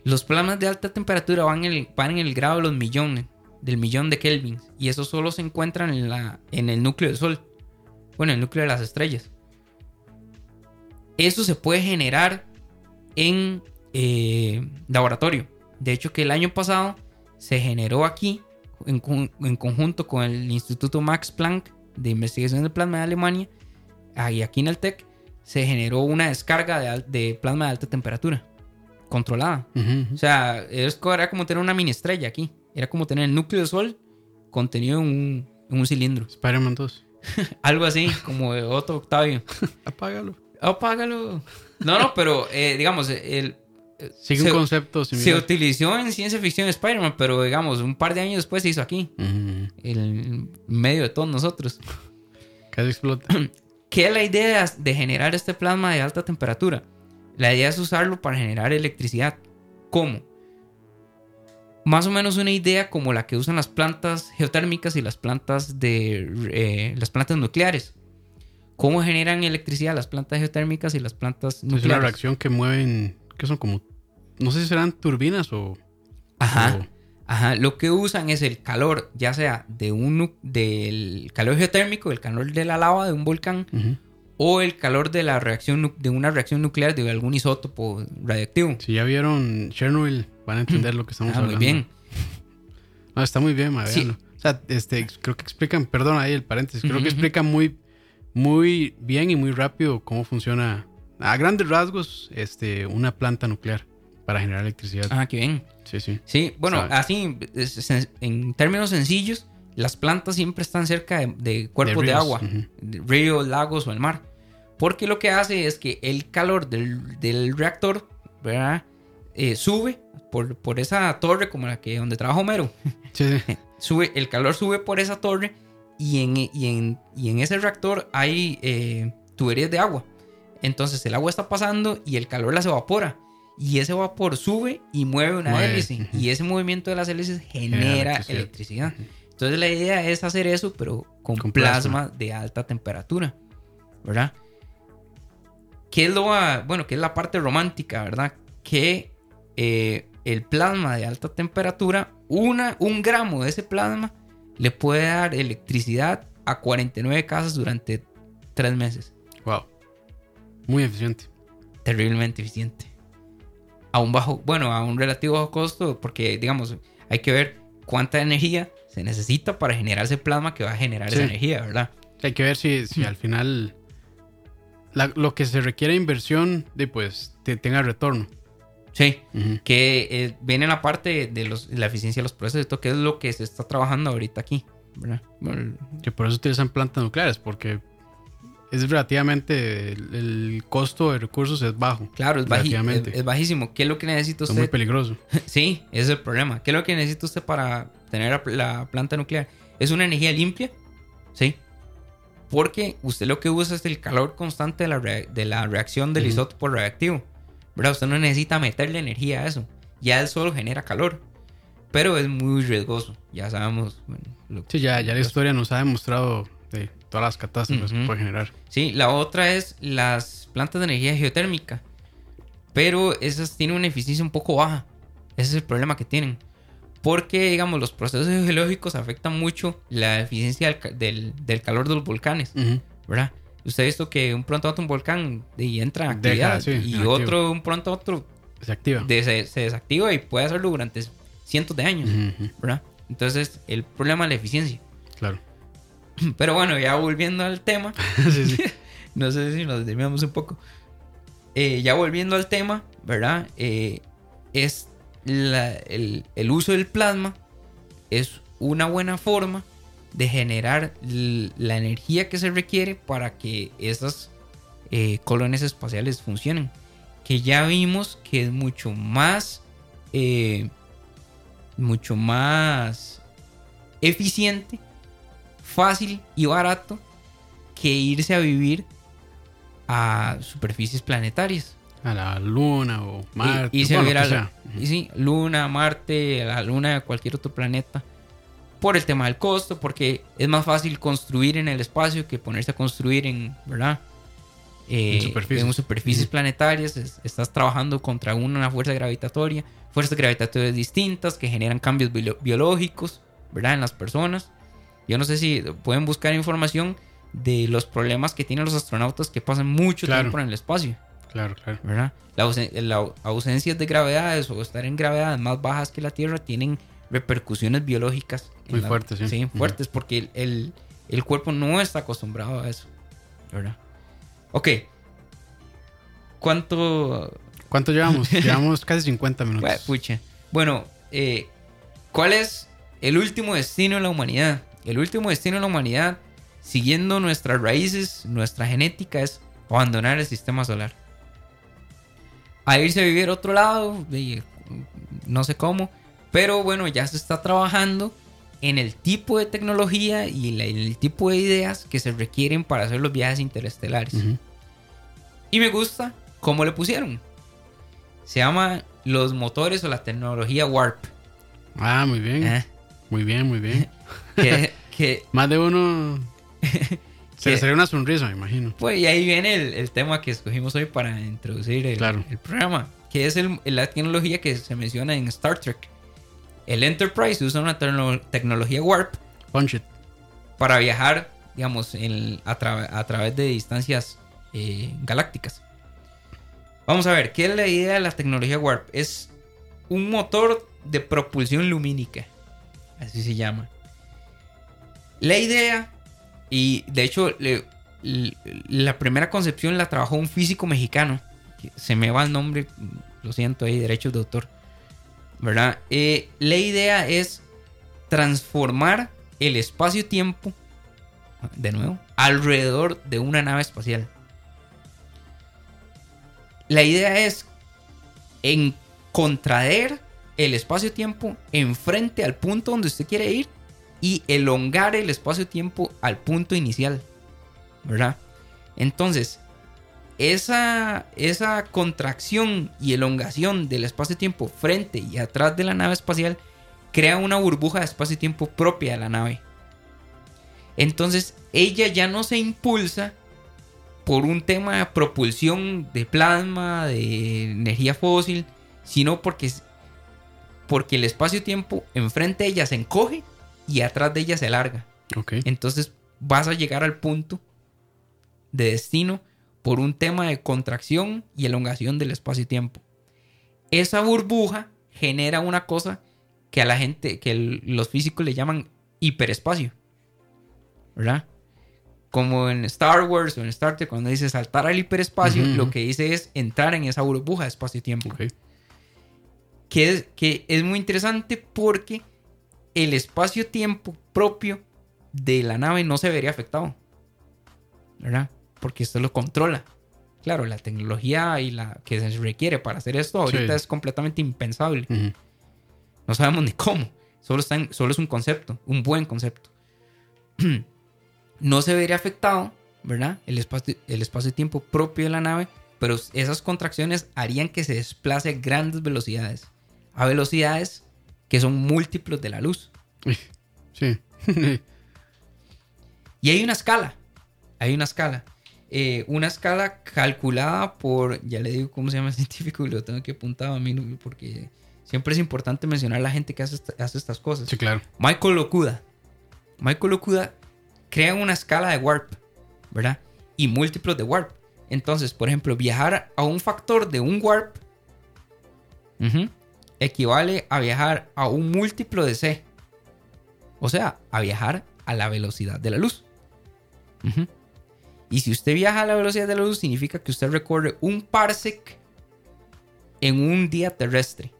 Los plasmas de alta temperatura van en el, van en el grado de los millones, del millón de kelvins. Y eso solo se encuentran en, la, en el núcleo del Sol. Bueno, el núcleo de las estrellas. Eso se puede generar en eh, laboratorio. De hecho, que el año pasado se generó aquí, en, con- en conjunto con el Instituto Max Planck de Investigación de Plasma de Alemania, ahí aquí en el TEC, se generó una descarga de, plasma de alta temperatura, controlada. O sea, era como tener una mini estrella aquí. Era como tener el núcleo del Sol contenido en un, en un cilindro. Spider-Man 2. Algo así, como de Otto Octavio. Apágalo. Apágalo. No, no, pero eh, digamos, el, Sigue Se- un concepto se similar. utilizó en ciencia ficción Spider-Man, pero digamos, un par de años después se hizo aquí, ujú. en medio de todos nosotros. Casi explota. ¿Qué es la idea de generar este plasma de alta temperatura? La idea es usarlo para generar electricidad. ¿Cómo? Más o menos una idea como la que usan las plantas geotérmicas y las plantas de eh, las plantas nucleares. ¿Cómo generan electricidad las plantas geotérmicas y las plantas Es una nucleares? reacción que mueven. que son como. No sé si serán turbinas o. Ajá. o- Ajá, lo que usan es el calor, ya sea de un del calor geotérmico, el calor de la lava de un volcán, o el calor de la reacción de una reacción nuclear de algún isótopo radiactivo. Si ya vieron Chernobyl, van a entender lo que estamos Ah, hablando. muy bien. No, está muy bien, ma, Sí. véanlo. O sea, este, creo que explican, perdón ahí el paréntesis, creo que explican muy, muy bien y muy rápido cómo funciona, a grandes rasgos, este, una planta nuclear para generar electricidad. Ah, qué bien. Sí, sí. Sí, bueno, así, en términos sencillos, las plantas siempre están cerca de, de cuerpos de, ríos, agua, de ríos, lagos o el mar. Porque lo que hace es que el calor del, del reactor, ¿verdad? Eh, sube por, por esa torre como la que donde trabaja Homero. Sí, sube, el calor sube por esa torre y en, y en, y en ese reactor hay eh, tuberías de agua. Entonces el agua está pasando y el calor las evapora. Y ese vapor sube y mueve una Mueve, hélice. Y ese movimiento de las hélices genera, Genera electricidad. electricidad. Entonces la idea es hacer eso, pero con, Con plasma, plasma. de alta temperatura, ¿verdad? ¿Qué es lo, bueno, qué es la parte romántica, verdad? Que eh, el plasma de alta temperatura, una, un gramo de ese plasma le puede dar electricidad a 49 casas durante tres meses. Wow. Muy eficiente. Terriblemente eficiente. A un bajo, bueno, a un relativo bajo costo, porque digamos, hay que ver cuánta energía se necesita para generar ese plasma que va a generar Sí. esa energía, ¿verdad? Hay que ver si, si al final la- lo que se requiere de inversión de pues te- tenga retorno. Sí. Que eh, viene la parte de los, la eficiencia de los procesos, esto que es lo que se está trabajando ahorita aquí, ¿verdad? Bueno, Que por eso utilizan plantas nucleares, porque es relativamente el, el costo de recursos es bajo. claro, es, baji- es- es bajísimo. ¿Qué es lo que necesita Es muy usted? peligroso. Sí, ese es el problema. ¿Qué es lo que necesita usted para tener la, la planta nuclear? Es una energía limpia, ¿sí? Porque usted lo que usa es el calor constante de la, de la reacción del isótopo reactivo. ¿Verdad? Usted no necesita meterle energía a eso. Ya el solo genera calor. Pero es muy riesgoso. Ya sabemos. bueno, lo- Sí, ya, ya la historia nos ha demostrado de todas las catástrofes que puede generar. Sí, la otra es las plantas de energía geotérmica. Pero esas tienen una eficiencia un poco baja. Ese es el problema que tienen. Porque, digamos, los procesos geológicos afectan mucho la eficiencia del, del- del calor de los volcanes. ¿verdad? Usted ha visto que un pronto a otro un volcán y entra en Deja, actividad sí, y otro un pronto a otro Se activa. de- se, se desactiva y puede hacerlo durante cientos de años. ¿verdad? Entonces, el problema es la eficiencia. Claro. Pero bueno, ya volviendo al tema, sí, sí. no sé si nos desviamos un poco. Eh, ya volviendo al tema, ¿verdad? Eh, es la- el, el uso del plasma es una buena forma de generar la energía que se requiere para que esas eh, colonias espaciales funcionen. Que ya vimos que es mucho más, eh, mucho más eficiente, fácil y barato que irse a vivir a superficies planetarias. A la luna o Marte. y, y se bueno, sea. y sí, Luna, Marte, la Luna, cualquier otro planeta. Por el tema del costo, porque es más fácil construir en el espacio que ponerse a construir en, ¿verdad? Eh, En superficies. en superficies Ujú. planetarias. Es- estás trabajando contra una fuerza gravitatoria, fuerzas gravitatorias distintas que generan cambios bio- biológicos, ¿verdad? En las personas. Yo no sé si pueden buscar información de los problemas que tienen los astronautas que pasan mucho Claro. tiempo en el espacio. Claro, claro. ¿verdad? La, ausen- la ausencias de gravedades o estar en gravedades más bajas que la Tierra tienen repercusiones biológicas. Muy la- fuertes, sí. Ujú. fuertes, porque el, el- el cuerpo no está acostumbrado a eso, ¿verdad? Ok. ¿Cuánto...? ¿Cuánto llevamos? llevamos casi 50 minutos. Bueno, pucha. Bueno, eh, ¿cuál es el último destino de la humanidad? El último destino de la humanidad, siguiendo nuestras raíces, nuestra genética, es abandonar el sistema solar. A irse a vivir a otro lado, no sé cómo, pero bueno, ya se está trabajando en el tipo de tecnología y la- en el tipo de ideas que se requieren para hacer los viajes interestelares. Y me gusta cómo le pusieron. Se llama los motores o la tecnología Warp. Ah, muy bien. ¿eh? Muy bien, muy bien. que, que, Más de uno. Se le salió una sonrisa, me imagino. pues, y ahí viene el, el tema que escogimos hoy para introducir el, Claro. el programa, que es el- la tecnología que se menciona en Star Trek. El Enterprise usa una tecno- tecnología Warp Punch it. para viajar, digamos, en- a, tra- a través de distancias eh, galácticas. Vamos a ver, ¿qué es la idea de la tecnología Warp? Es un motor de propulsión lumínica, así se llama. La idea, y de hecho, le- la primera concepción la trabajó un físico mexicano, se me va el nombre, lo siento ahí, derechos de autor, ¿verdad? Eh, la idea es transformar el espacio-tiempo, de nuevo, alrededor de una nave espacial. La idea es en contraer el espacio-tiempo enfrente al punto donde usted quiere ir y elongar el espacio-tiempo al punto inicial. ¿Verdad? Entonces, esa, esa contracción y elongación del espacio-tiempo frente y atrás de la nave espacial crea una burbuja de espacio y tiempo propia de la nave. Entonces ella ya no se impulsa por un tema de propulsión de plasma, de energía fósil, sino porque, porque el espacio-tiempo enfrente de ella se encoge y atrás de ella se alarga. Entonces vas a llegar al punto de destino por un tema de contracción y elongación del espacio-tiempo. Esa burbuja genera una cosa que a la gente, que los físicos le llaman hiperespacio. ¿Verdad? Como en Star Wars o en Star Trek, cuando dice saltar al hiperespacio, lo que dice es entrar en esa burbuja de espacio-tiempo. Que, es, que es muy interesante porque el espacio-tiempo propio de la nave no se vería afectado. ¿Verdad? Porque esto lo controla. Claro, la tecnología y la que se requiere para hacer esto ahorita es completamente impensable. No sabemos ni cómo. Solo, solo es un concepto, un buen concepto. no se vería afectado, ¿verdad? El espacio, el espacio-tiempo propio de la nave, pero esas contracciones harían que se desplace a grandes velocidades. A velocidades que son múltiplos de la luz. Sí. y hay una escala. Hay una escala. Eh, una escala calculada por, ya le digo cómo se llama el científico y lo tengo que apuntar a mí porque Siempre es importante mencionar a la gente que hace, estas cosas. Sí, claro. Michael Locuda. Michael Locuda crea una escala de warp, ¿verdad? Y múltiplos de warp. Entonces, por ejemplo, viajar a un factor de un warp equivale a viajar a un múltiplo de c. O sea, a viajar a la velocidad de la luz. Y si usted viaja a la velocidad de la luz, significa que usted recorre un parsec en un día terrestre.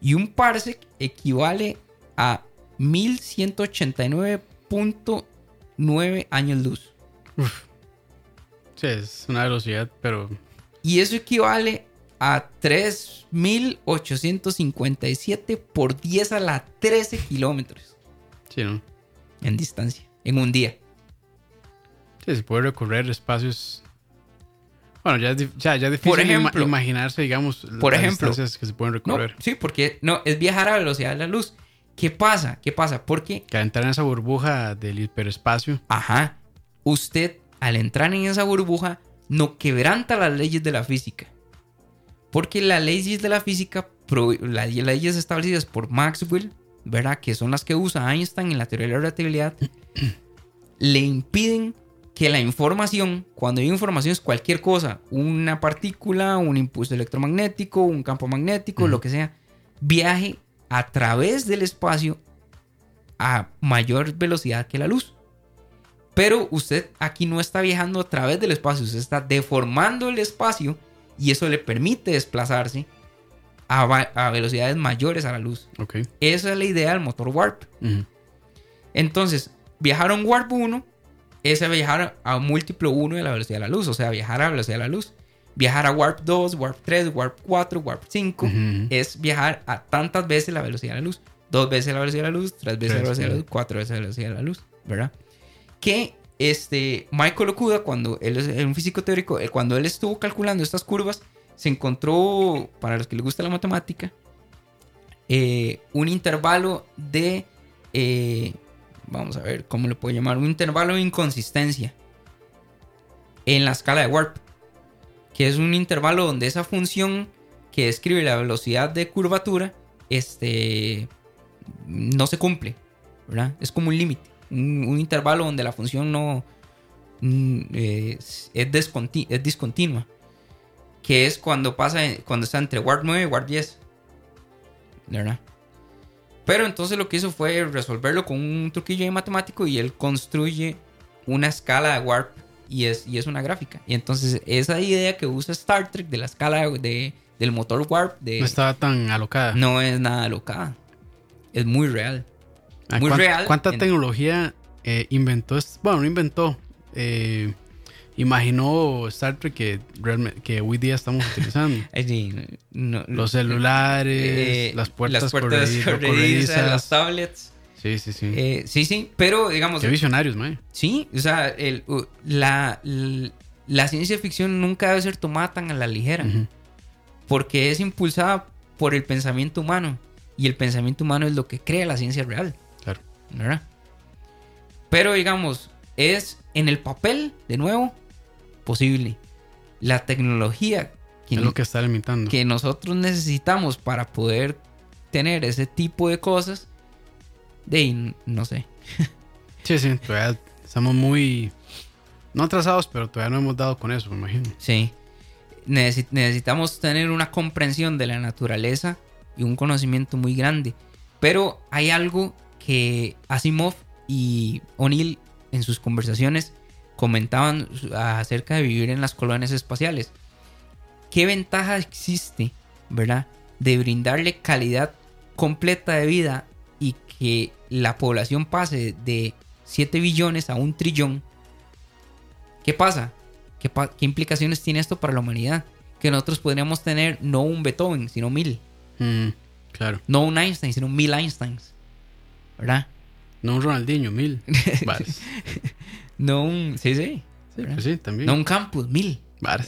Y un parsec equivale a 1189.9 años luz. Sí, es una velocidad, pero... Y eso equivale a 3.857 por 10 a la 13 kilómetros. Sí, ¿no? En distancia, en un día. Sí, se puede recorrer espacios bueno, ya es, ya, ya difícil por ejemplo, imaginarse, digamos, por las ejemplo, distancias que se pueden recorrer. sí, porque no, es viajar a velocidad de la luz. ¿Qué pasa? ¿Qué pasa? Porque... Que al entrar en esa burbuja del hiperespacio. Ajá. Usted, al entrar en esa burbuja, no quebranta las leyes de la física. Porque las leyes de la física, las leyes establecidas por Maxwell, ¿verdad? Que son las que usa Einstein en la teoría de la relatividad, le impiden que la información, cuando hay información es cualquier cosa, una partícula, un impulso electromagnético, un campo magnético, lo que sea, viaje a través del espacio a mayor velocidad que la luz. Pero usted aquí no está viajando a través del espacio, usted está deformando el espacio y eso le permite desplazarse a, velocidades mayores a la luz. Okay. Esa es la idea del motor Warp. Entonces, viajaron Warp 1 es viajar a múltiplo 1 de la velocidad de la luz, o sea, viajar a la velocidad de la luz. Viajar a Warp 2, Warp 3, Warp 4, Warp 5 es viajar a tantas veces la velocidad de la luz. Dos veces la velocidad de la luz, tres veces la velocidad de la luz, cuatro veces la velocidad de la luz, ¿verdad? Que este, Michael Okuda, cuando él es un físico teórico, eh, cuando él estuvo calculando estas curvas, se encontró, para los que les gusta la matemática, eh, un intervalo de eh, vamos a ver cómo le puedo llamar, un intervalo de inconsistencia en la escala de Warp, que es un intervalo donde esa función que describe la velocidad de curvatura este, no se cumple, ¿verdad? Es como un límite, un, intervalo donde la función no mm, es, es discontinua, que es cuando pasa, cuando está entre Warp 9 y Warp 10, ¿verdad? Pero entonces lo que hizo fue resolverlo con un truquillo de matemático y él construye una escala de warp y es, y es una gráfica. Y entonces esa idea que usa Star Trek de la escala de, del motor warp... De, no estaba tan alocada. No es nada alocada. Es muy real. Ah, muy real. ¿Cuánta tecnología eh, inventó? Bueno, no inventó. Eh, imaginó Star Trek que, que hoy día estamos utilizando. los celulares, eh, las puertas, las puertas corredizas, las tablets. Sí, sí, sí. Eh, sí, sí, pero digamos... Qué visionarios, man. Sí, o sea, el, la, la, ciencia ficción nunca debe ser tomada tan a la ligera. Porque es impulsada por el pensamiento humano. Y el pensamiento humano es lo que crea la ciencia real. Claro. ¿Verdad? Pero digamos, es en el papel, de nuevo, posible. La tecnología que, es lo que está limitando. que nosotros necesitamos para poder tener ese tipo de cosas, de no sé. Sí, sí, todavía estamos muy. No atrasados, pero todavía no hemos dado con eso, me imagino. Sí. Necesi- necesitamos tener una comprensión de la naturaleza y un conocimiento muy grande. Pero hay algo que Asimov y O'Neill en sus conversaciones comentaban acerca de vivir en las colonias espaciales. ¿Qué ventaja existe, verdad, de brindarle calidad completa de vida y que la población pase de 7 billones a un trillón? ¿Qué pasa? ¿Qué, pa- qué implicaciones tiene esto para la humanidad? Que nosotros podríamos tener no un Beethoven, sino mil. Mm, claro. No un Einstein, sino mil Einsteins. ¿Verdad? No un Ronaldinho, mil. Varas. No un... Sí, sí. Sí, ¿verdad? pues sí, también. No un campus, mil.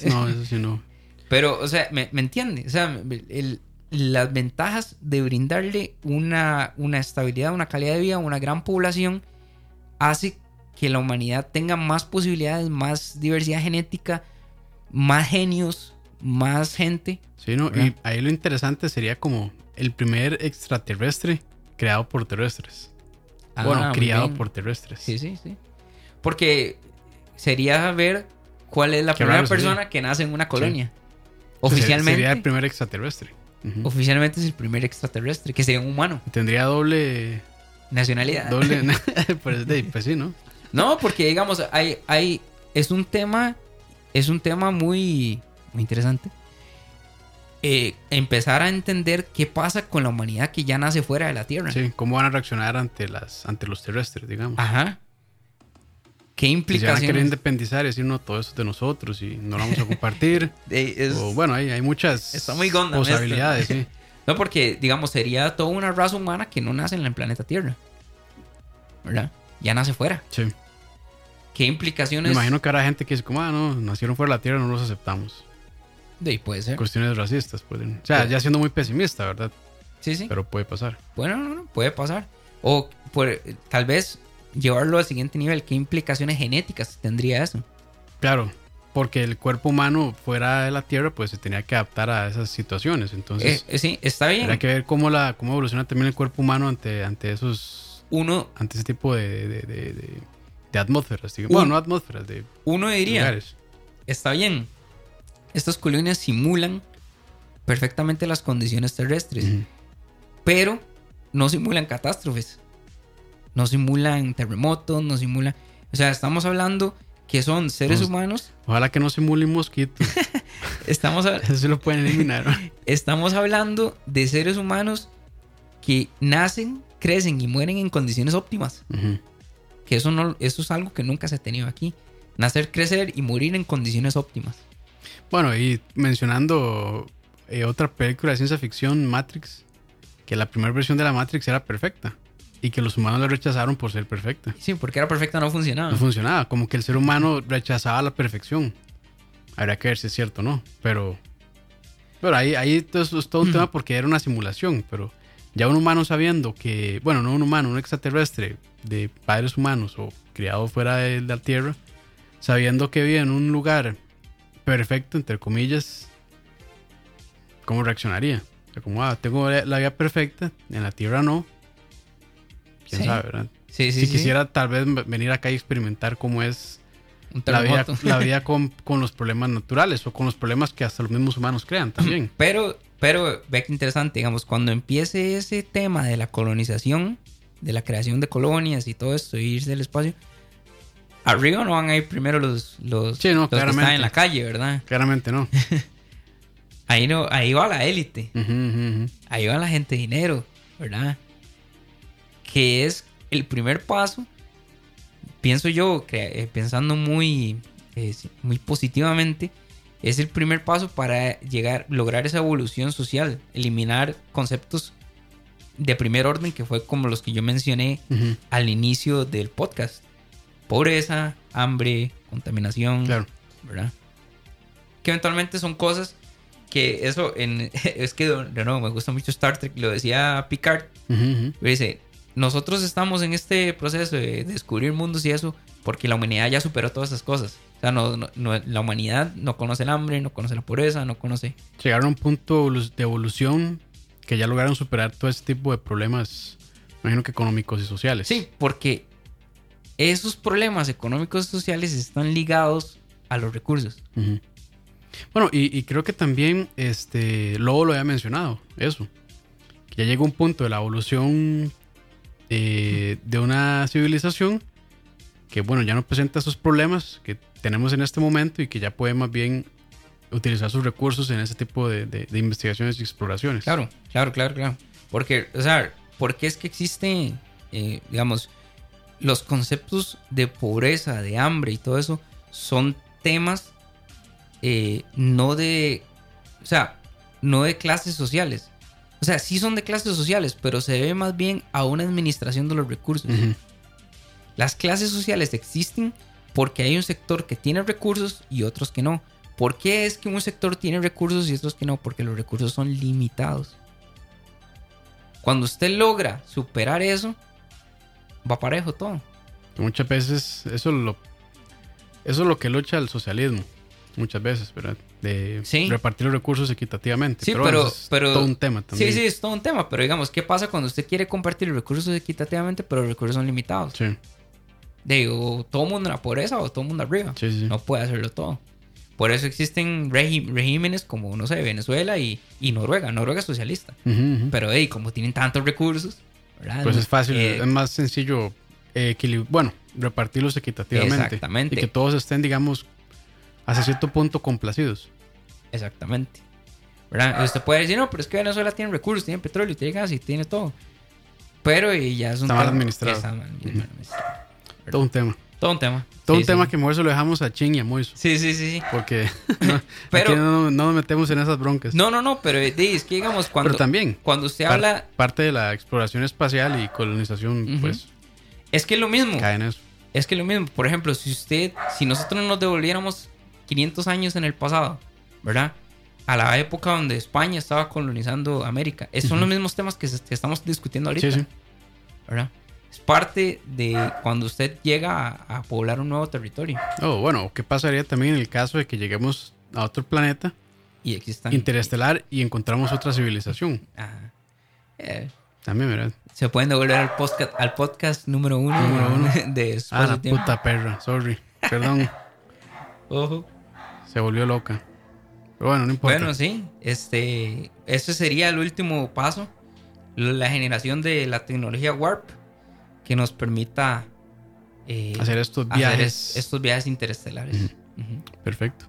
No, eso sí no. Pero, o sea, ¿me, me entiende? O sea, el- las ventajas de brindarle una, una estabilidad, una calidad de vida a una gran población hace que la humanidad tenga más posibilidades, más diversidad genética, más genios, más gente. Sí, no. Y ¿Verdad? ahí lo interesante sería como el primer extraterrestre creado por terrestres. bueno, Ah, muy criado bien. por terrestres. Sí, sí, sí. Porque sería ver cuál es la Qué primera sería. persona que nace en una colonia. Oficialmente, Sería el primer extraterrestre. Oficialmente es el primer extraterrestre, que sería un humano. Tendría doble. Nacionalidad. Doble. pues, pues sí, ¿no? No, porque digamos, hay, hay, es un tema, es un tema muy, muy interesante. Eh, empezar a entender qué pasa con la humanidad que ya nace fuera de la Tierra. Sí, cómo van a reaccionar ante las ante los terrestres, digamos. Ajá. ¿Qué se van a querer implicaciones? independizar y decir, no, todo eso es de nosotros y no lo vamos a compartir. Es- o, bueno, hay, hay muchas Está muy Gundam posibilidades, sí. No, porque, digamos, sería toda una raza humana que no nace en el planeta Tierra. ¿Verdad? Ya nace fuera. Sí. ¿Qué Me implicaciones? imagino que habrá gente que dice, como, ah, no, nacieron fuera de la Tierra, no los aceptamos. De ahí puede ser. Cuestiones racistas, pueden. O sea, Sí. ya siendo muy pesimista, ¿verdad? Sí, sí. Pero puede pasar. Bueno, no, no, puede pasar. O por, tal vez llevarlo al siguiente nivel. ¿Qué implicaciones genéticas tendría eso? Claro, porque el cuerpo humano fuera de la Tierra, pues se tenía que adaptar a esas situaciones. Entonces, Eh, eh, sí, está bien. habría que ver cómo, la, cómo evoluciona también el cuerpo humano ante, ante esos Uno, ante ese tipo de, de, de- de- de atmósferas. digamos. Bueno, no atmósferas, de uno diría, lugares. está bien. Estas colonias simulan perfectamente las condiciones terrestres, pero no simulan catástrofes. No simulan terremotos, no simulan... O sea, estamos hablando que son seres Pues- humanos. Ojalá que no simule un mosquito. Estamos, a- Eso lo pueden eliminar. ¿no? estamos hablando de seres humanos que nacen, crecen y mueren en condiciones óptimas. Que eso, no, eso es algo que nunca se ha tenido aquí. Nacer, crecer y morir en condiciones óptimas. Bueno, y mencionando eh, otra película de ciencia ficción, Matrix, que la primera versión de la Matrix era perfecta y que los humanos la rechazaron por ser perfecta. Sí, porque era perfecta, no funcionaba. No funcionaba, como que el ser humano rechazaba la perfección. Habría que ver si es cierto o no, pero... Pero ahí, ahí todo es todo un tema porque era una simulación, pero ya un humano sabiendo que, bueno, no un humano, un extraterrestre de padres humanos o criado fuera de la Tierra, sabiendo que vive en un lugar perfecto, entre comillas, ¿cómo reaccionaría? O sea, como, ah, tengo la vida perfecta, en la Tierra no. ¿Quién Sí. sabe, verdad? Sí, sí, si quisiera tal vez venir acá y experimentar cómo es la vida, terremoto. la vida con, con los problemas naturales o con los problemas que hasta los mismos humanos crean también. Pero, pero, ve que interesante, digamos, cuando empiece ese tema de la colonización, de la creación de colonias y todo esto, irse del espacio, arriba no van a ir primero los, los, Sí, no, los que están en la calle, ¿verdad? Claramente no. Ahí, no, ahí va la élite, ahí va la gente de dinero, ¿verdad? Que es el primer paso, pienso yo, que, eh, pensando muy, eh, muy positivamente, es el primer paso para llegar, lograr esa evolución social, eliminar conceptos de primer orden que fue como los que yo mencioné al inicio del podcast. Pobreza, hambre, contaminación, Claro. ¿verdad? Que eventualmente son cosas que eso en, es que de nuevo me gusta mucho Star Trek, lo decía Picard. Dice, nosotros estamos en este proceso de descubrir mundos y eso porque la humanidad ya superó todas esas cosas. O sea, no, la humanidad no conoce el hambre, no conoce la pobreza, no conoce... Llegaron a un punto de evolución que ya lograron superar todo ese tipo de problemas, imagino que económicos y sociales. Sí, porque esos problemas económicos y sociales están ligados a los recursos. Bueno, y, creo que también este Lobo lo había mencionado, eso. Que ya llegó un punto de la evolución eh, de una civilización que, bueno, ya no presenta esos problemas que tenemos en este momento y que ya puede más bien utilizar sus recursos en ese tipo de, investigaciones y exploraciones. Claro, claro, claro, claro. Porque, o sea, ¿por qué es que existen, eh, digamos, los conceptos de pobreza, de hambre y todo eso son temas eh, no de, o sea, no de clases sociales. O sea, sí son de clases sociales, pero se debe más bien a una administración de los recursos. Las clases sociales existen porque hay un sector que tiene recursos y otros que no. ¿Por qué es que un sector tiene recursos y otros que no? Porque los recursos son limitados. Cuando usted logra superar eso, va parejo todo. Muchas veces eso lo, eso es lo que lucha el socialismo muchas veces, ¿verdad? De repartir los recursos equitativamente. Sí, pero, pero, es todo un tema también. Sí, sí, es todo un tema, pero digamos, ¿qué pasa cuando usted quiere compartir los recursos equitativamente, pero los recursos son limitados? Sí. Digo, todo mundo en la pobreza o todo mundo arriba. Sí, sí. No puede hacerlo todo. Por eso existen regímenes como, no sé, Venezuela y, Noruega. Noruega es socialista. Pero, hey, como tienen tantos recursos, ¿verdad? Pues es fácil, eh, es más sencillo, eh, bueno, repartirlos equitativamente. Exactamente. Y que todos estén, digamos, hasta cierto punto complacidos. Exactamente. ¿Verdad? Usted puede decir, no, pero es que Venezuela tiene recursos, tiene petróleo, tiene gas y tiene todo. Pero y ya es un Está mal administrado. Todo un tema. Todo un tema. Todo un tema que se lo dejamos a Ching y a Moiso. Sí, sí, sí. Porque no, pero, no, nos metemos en esas broncas. No, no, no, pero es que digamos cuando... Pero también. Cuando usted habla... Parte de la exploración espacial y colonización, pues... Es que es lo mismo. Cae en eso. Es que es lo mismo. Por ejemplo, si usted... Si nosotros nos devolviéramos 500 años en el pasado, ¿verdad? A la época donde España estaba colonizando América. Esos son los mismos temas que, estamos discutiendo ahorita. Sí, sí. ¿Verdad? Es parte de cuando usted llega a, poblar un nuevo territorio. Oh, bueno, ¿qué pasaría también en el caso de que lleguemos a otro planeta y exista interestelar y encontramos otra civilización? Ajá. Eh, también, ¿verdad? Se pueden devolver al podcast, al podcast número uno, número uno. de Ah, la puta perra, sorry. Perdón. Ojo se volvió loca. Pero bueno, no importa. Bueno, sí. Este, ese sería el último paso. La generación de la tecnología Warp que nos permita eh, hacer estos viajes. estos viajes interestelares. Perfecto.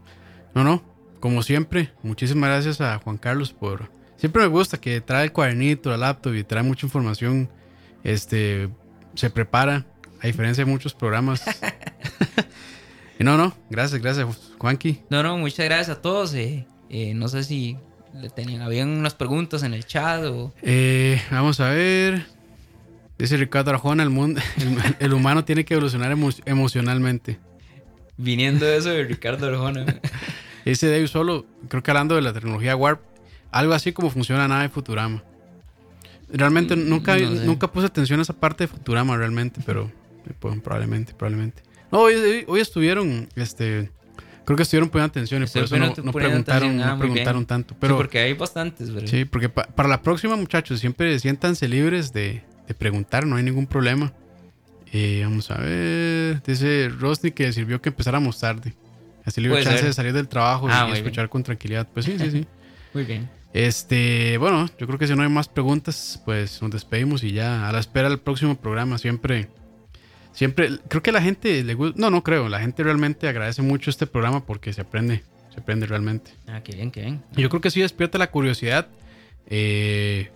No, no. Como siempre, muchísimas gracias a Juan Carlos por. Siempre me gusta que trae el cuadernito, la laptop y trae mucha información. Este se prepara, a diferencia de muchos programas. no, no, gracias, gracias, Juanqui. No, no, muchas gracias a todos. Eh, eh, no sé si le tenían, habían unas preguntas en el chat o... Eh, vamos a ver. Dice Ricardo Arjona, el, mundo, el, humano tiene que evolucionar emocionalmente. Viniendo de eso de Ricardo Arjona. Dice Dave Solo, creo que hablando de la tecnología Warp, algo así como funciona la nave Futurama. Realmente mm, nunca, nunca puse atención a esa parte de Futurama realmente, pero pues, probablemente, probablemente. No, hoy, hoy, estuvieron, este, creo que estuvieron poniendo atención y por eso no, preguntaron, ah, preguntaron tanto. Pero, sí, porque hay bastantes, ¿verdad? Sí, porque para la próxima, muchachos, siempre siéntanse libres de, de preguntar, no hay ningún problema. Eh, vamos a ver, dice Rosny que sirvió que empezáramos tarde. Así le dio chance de salir del trabajo ah, y escuchar con tranquilidad. Pues sí, sí, sí. muy bien. Este, bueno, yo creo que si no hay más preguntas, pues nos despedimos y ya a la espera del próximo programa. Siempre Siempre, creo que la gente le gusta, no, no creo, la gente realmente agradece mucho este programa porque se aprende, se aprende realmente. Ah, qué bien, qué bien. yo creo que sí despierta la curiosidad, eh,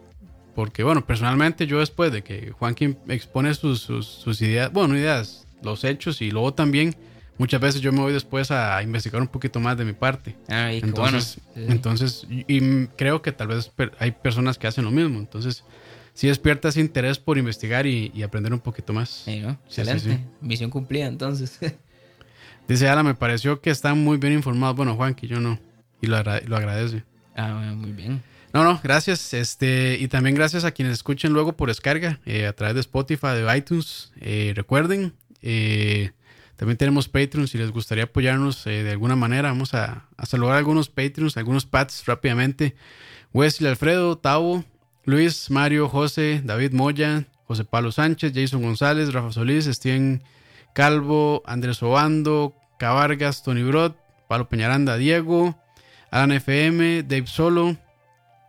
porque bueno, personalmente yo después de que Juanquín expone sus, sus, ideas, bueno, ideas, los hechos y luego también muchas veces yo me voy después a investigar un poquito más de mi parte. Ah, y entonces, bueno. entonces, y creo que tal vez hay personas que hacen lo mismo, entonces sí despierta ese interés por investigar y, aprender un poquito más. Sí, Excelente. Misión cumplida, entonces. Dice Ala, me pareció que están muy bien informados. Bueno, Juan, que yo no. Y lo, lo agradece. Ah, muy bien. No, no, gracias. Este, y también gracias a quienes escuchen luego por descarga eh, a través de Spotify, de iTunes. Eh, recuerden, eh, también tenemos Patreon. Si les gustaría apoyarnos de alguna manera, vamos a, a, saludar a algunos Patreons, algunos Pats rápidamente. Wesley Alfredo, Tavo, Luis, Mario, José, David Moya, José Pablo Sánchez, Jason González, Rafa Solís, Steven Calvo, Andrés Obando, Cavargas, Tony Brot, Pablo Peñaranda, Diego, Alan FM, Dave Solo.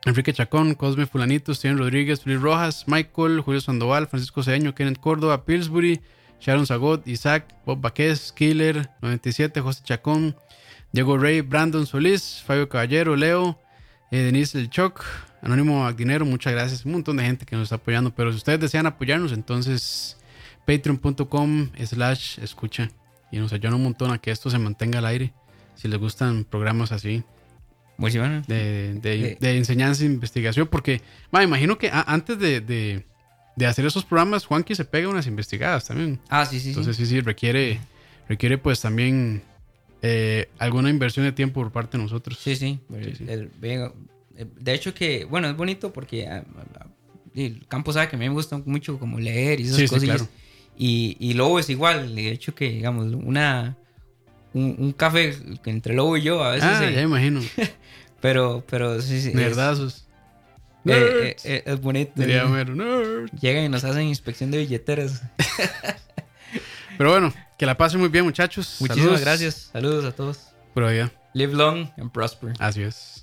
Enrique Chacón, Cosme Fulanito, Steven Rodríguez, Luis Rojas, Michael, Julio Sandoval, Francisco Cedeño, Kenneth Córdoba, Pillsbury, Sharon Zagot, Isaac, Bob Baquez, Killer, 97, José Chacón, Diego Rey, Brandon Solís, Fabio Caballero, Leo, eh, Denise El Choc, Anónimo Magdinero, muchas gracias. Un montón de gente que nos está apoyando, pero si ustedes desean apoyarnos, entonces patreon.com slash escucha y nos ayudan un montón a que esto se mantenga al aire. Si les gustan programas así, muy de, de, de, enseñanza e investigación, porque me imagino que antes de, hacer esos programas, Juanqui se pega unas investigadas también. Ah, sí, sí. Entonces sí, sí, requiere, requiere pues también eh, alguna inversión de tiempo por parte de nosotros. Sí, sí. sí, sí. De hecho que, bueno, es bonito porque ah, ah, el campo sabe que a mí me gusta mucho como leer y esas cosas. Claro. Y, y Lobo es igual, de hecho que, digamos, una... Un, café entre Lobo y yo a veces... Ah, ya imagino. pero, pero sí, sí. Nerdazos. Es, eh, eh, es bonito. Diría Llegan y nos hacen inspección de billeteras. pero bueno, que la pasen muy bien, muchachos. Muchísimas gracias. Saludos a todos. Por allá. Live long and prosper. Así es.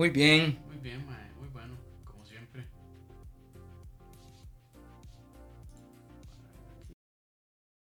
Muy bien.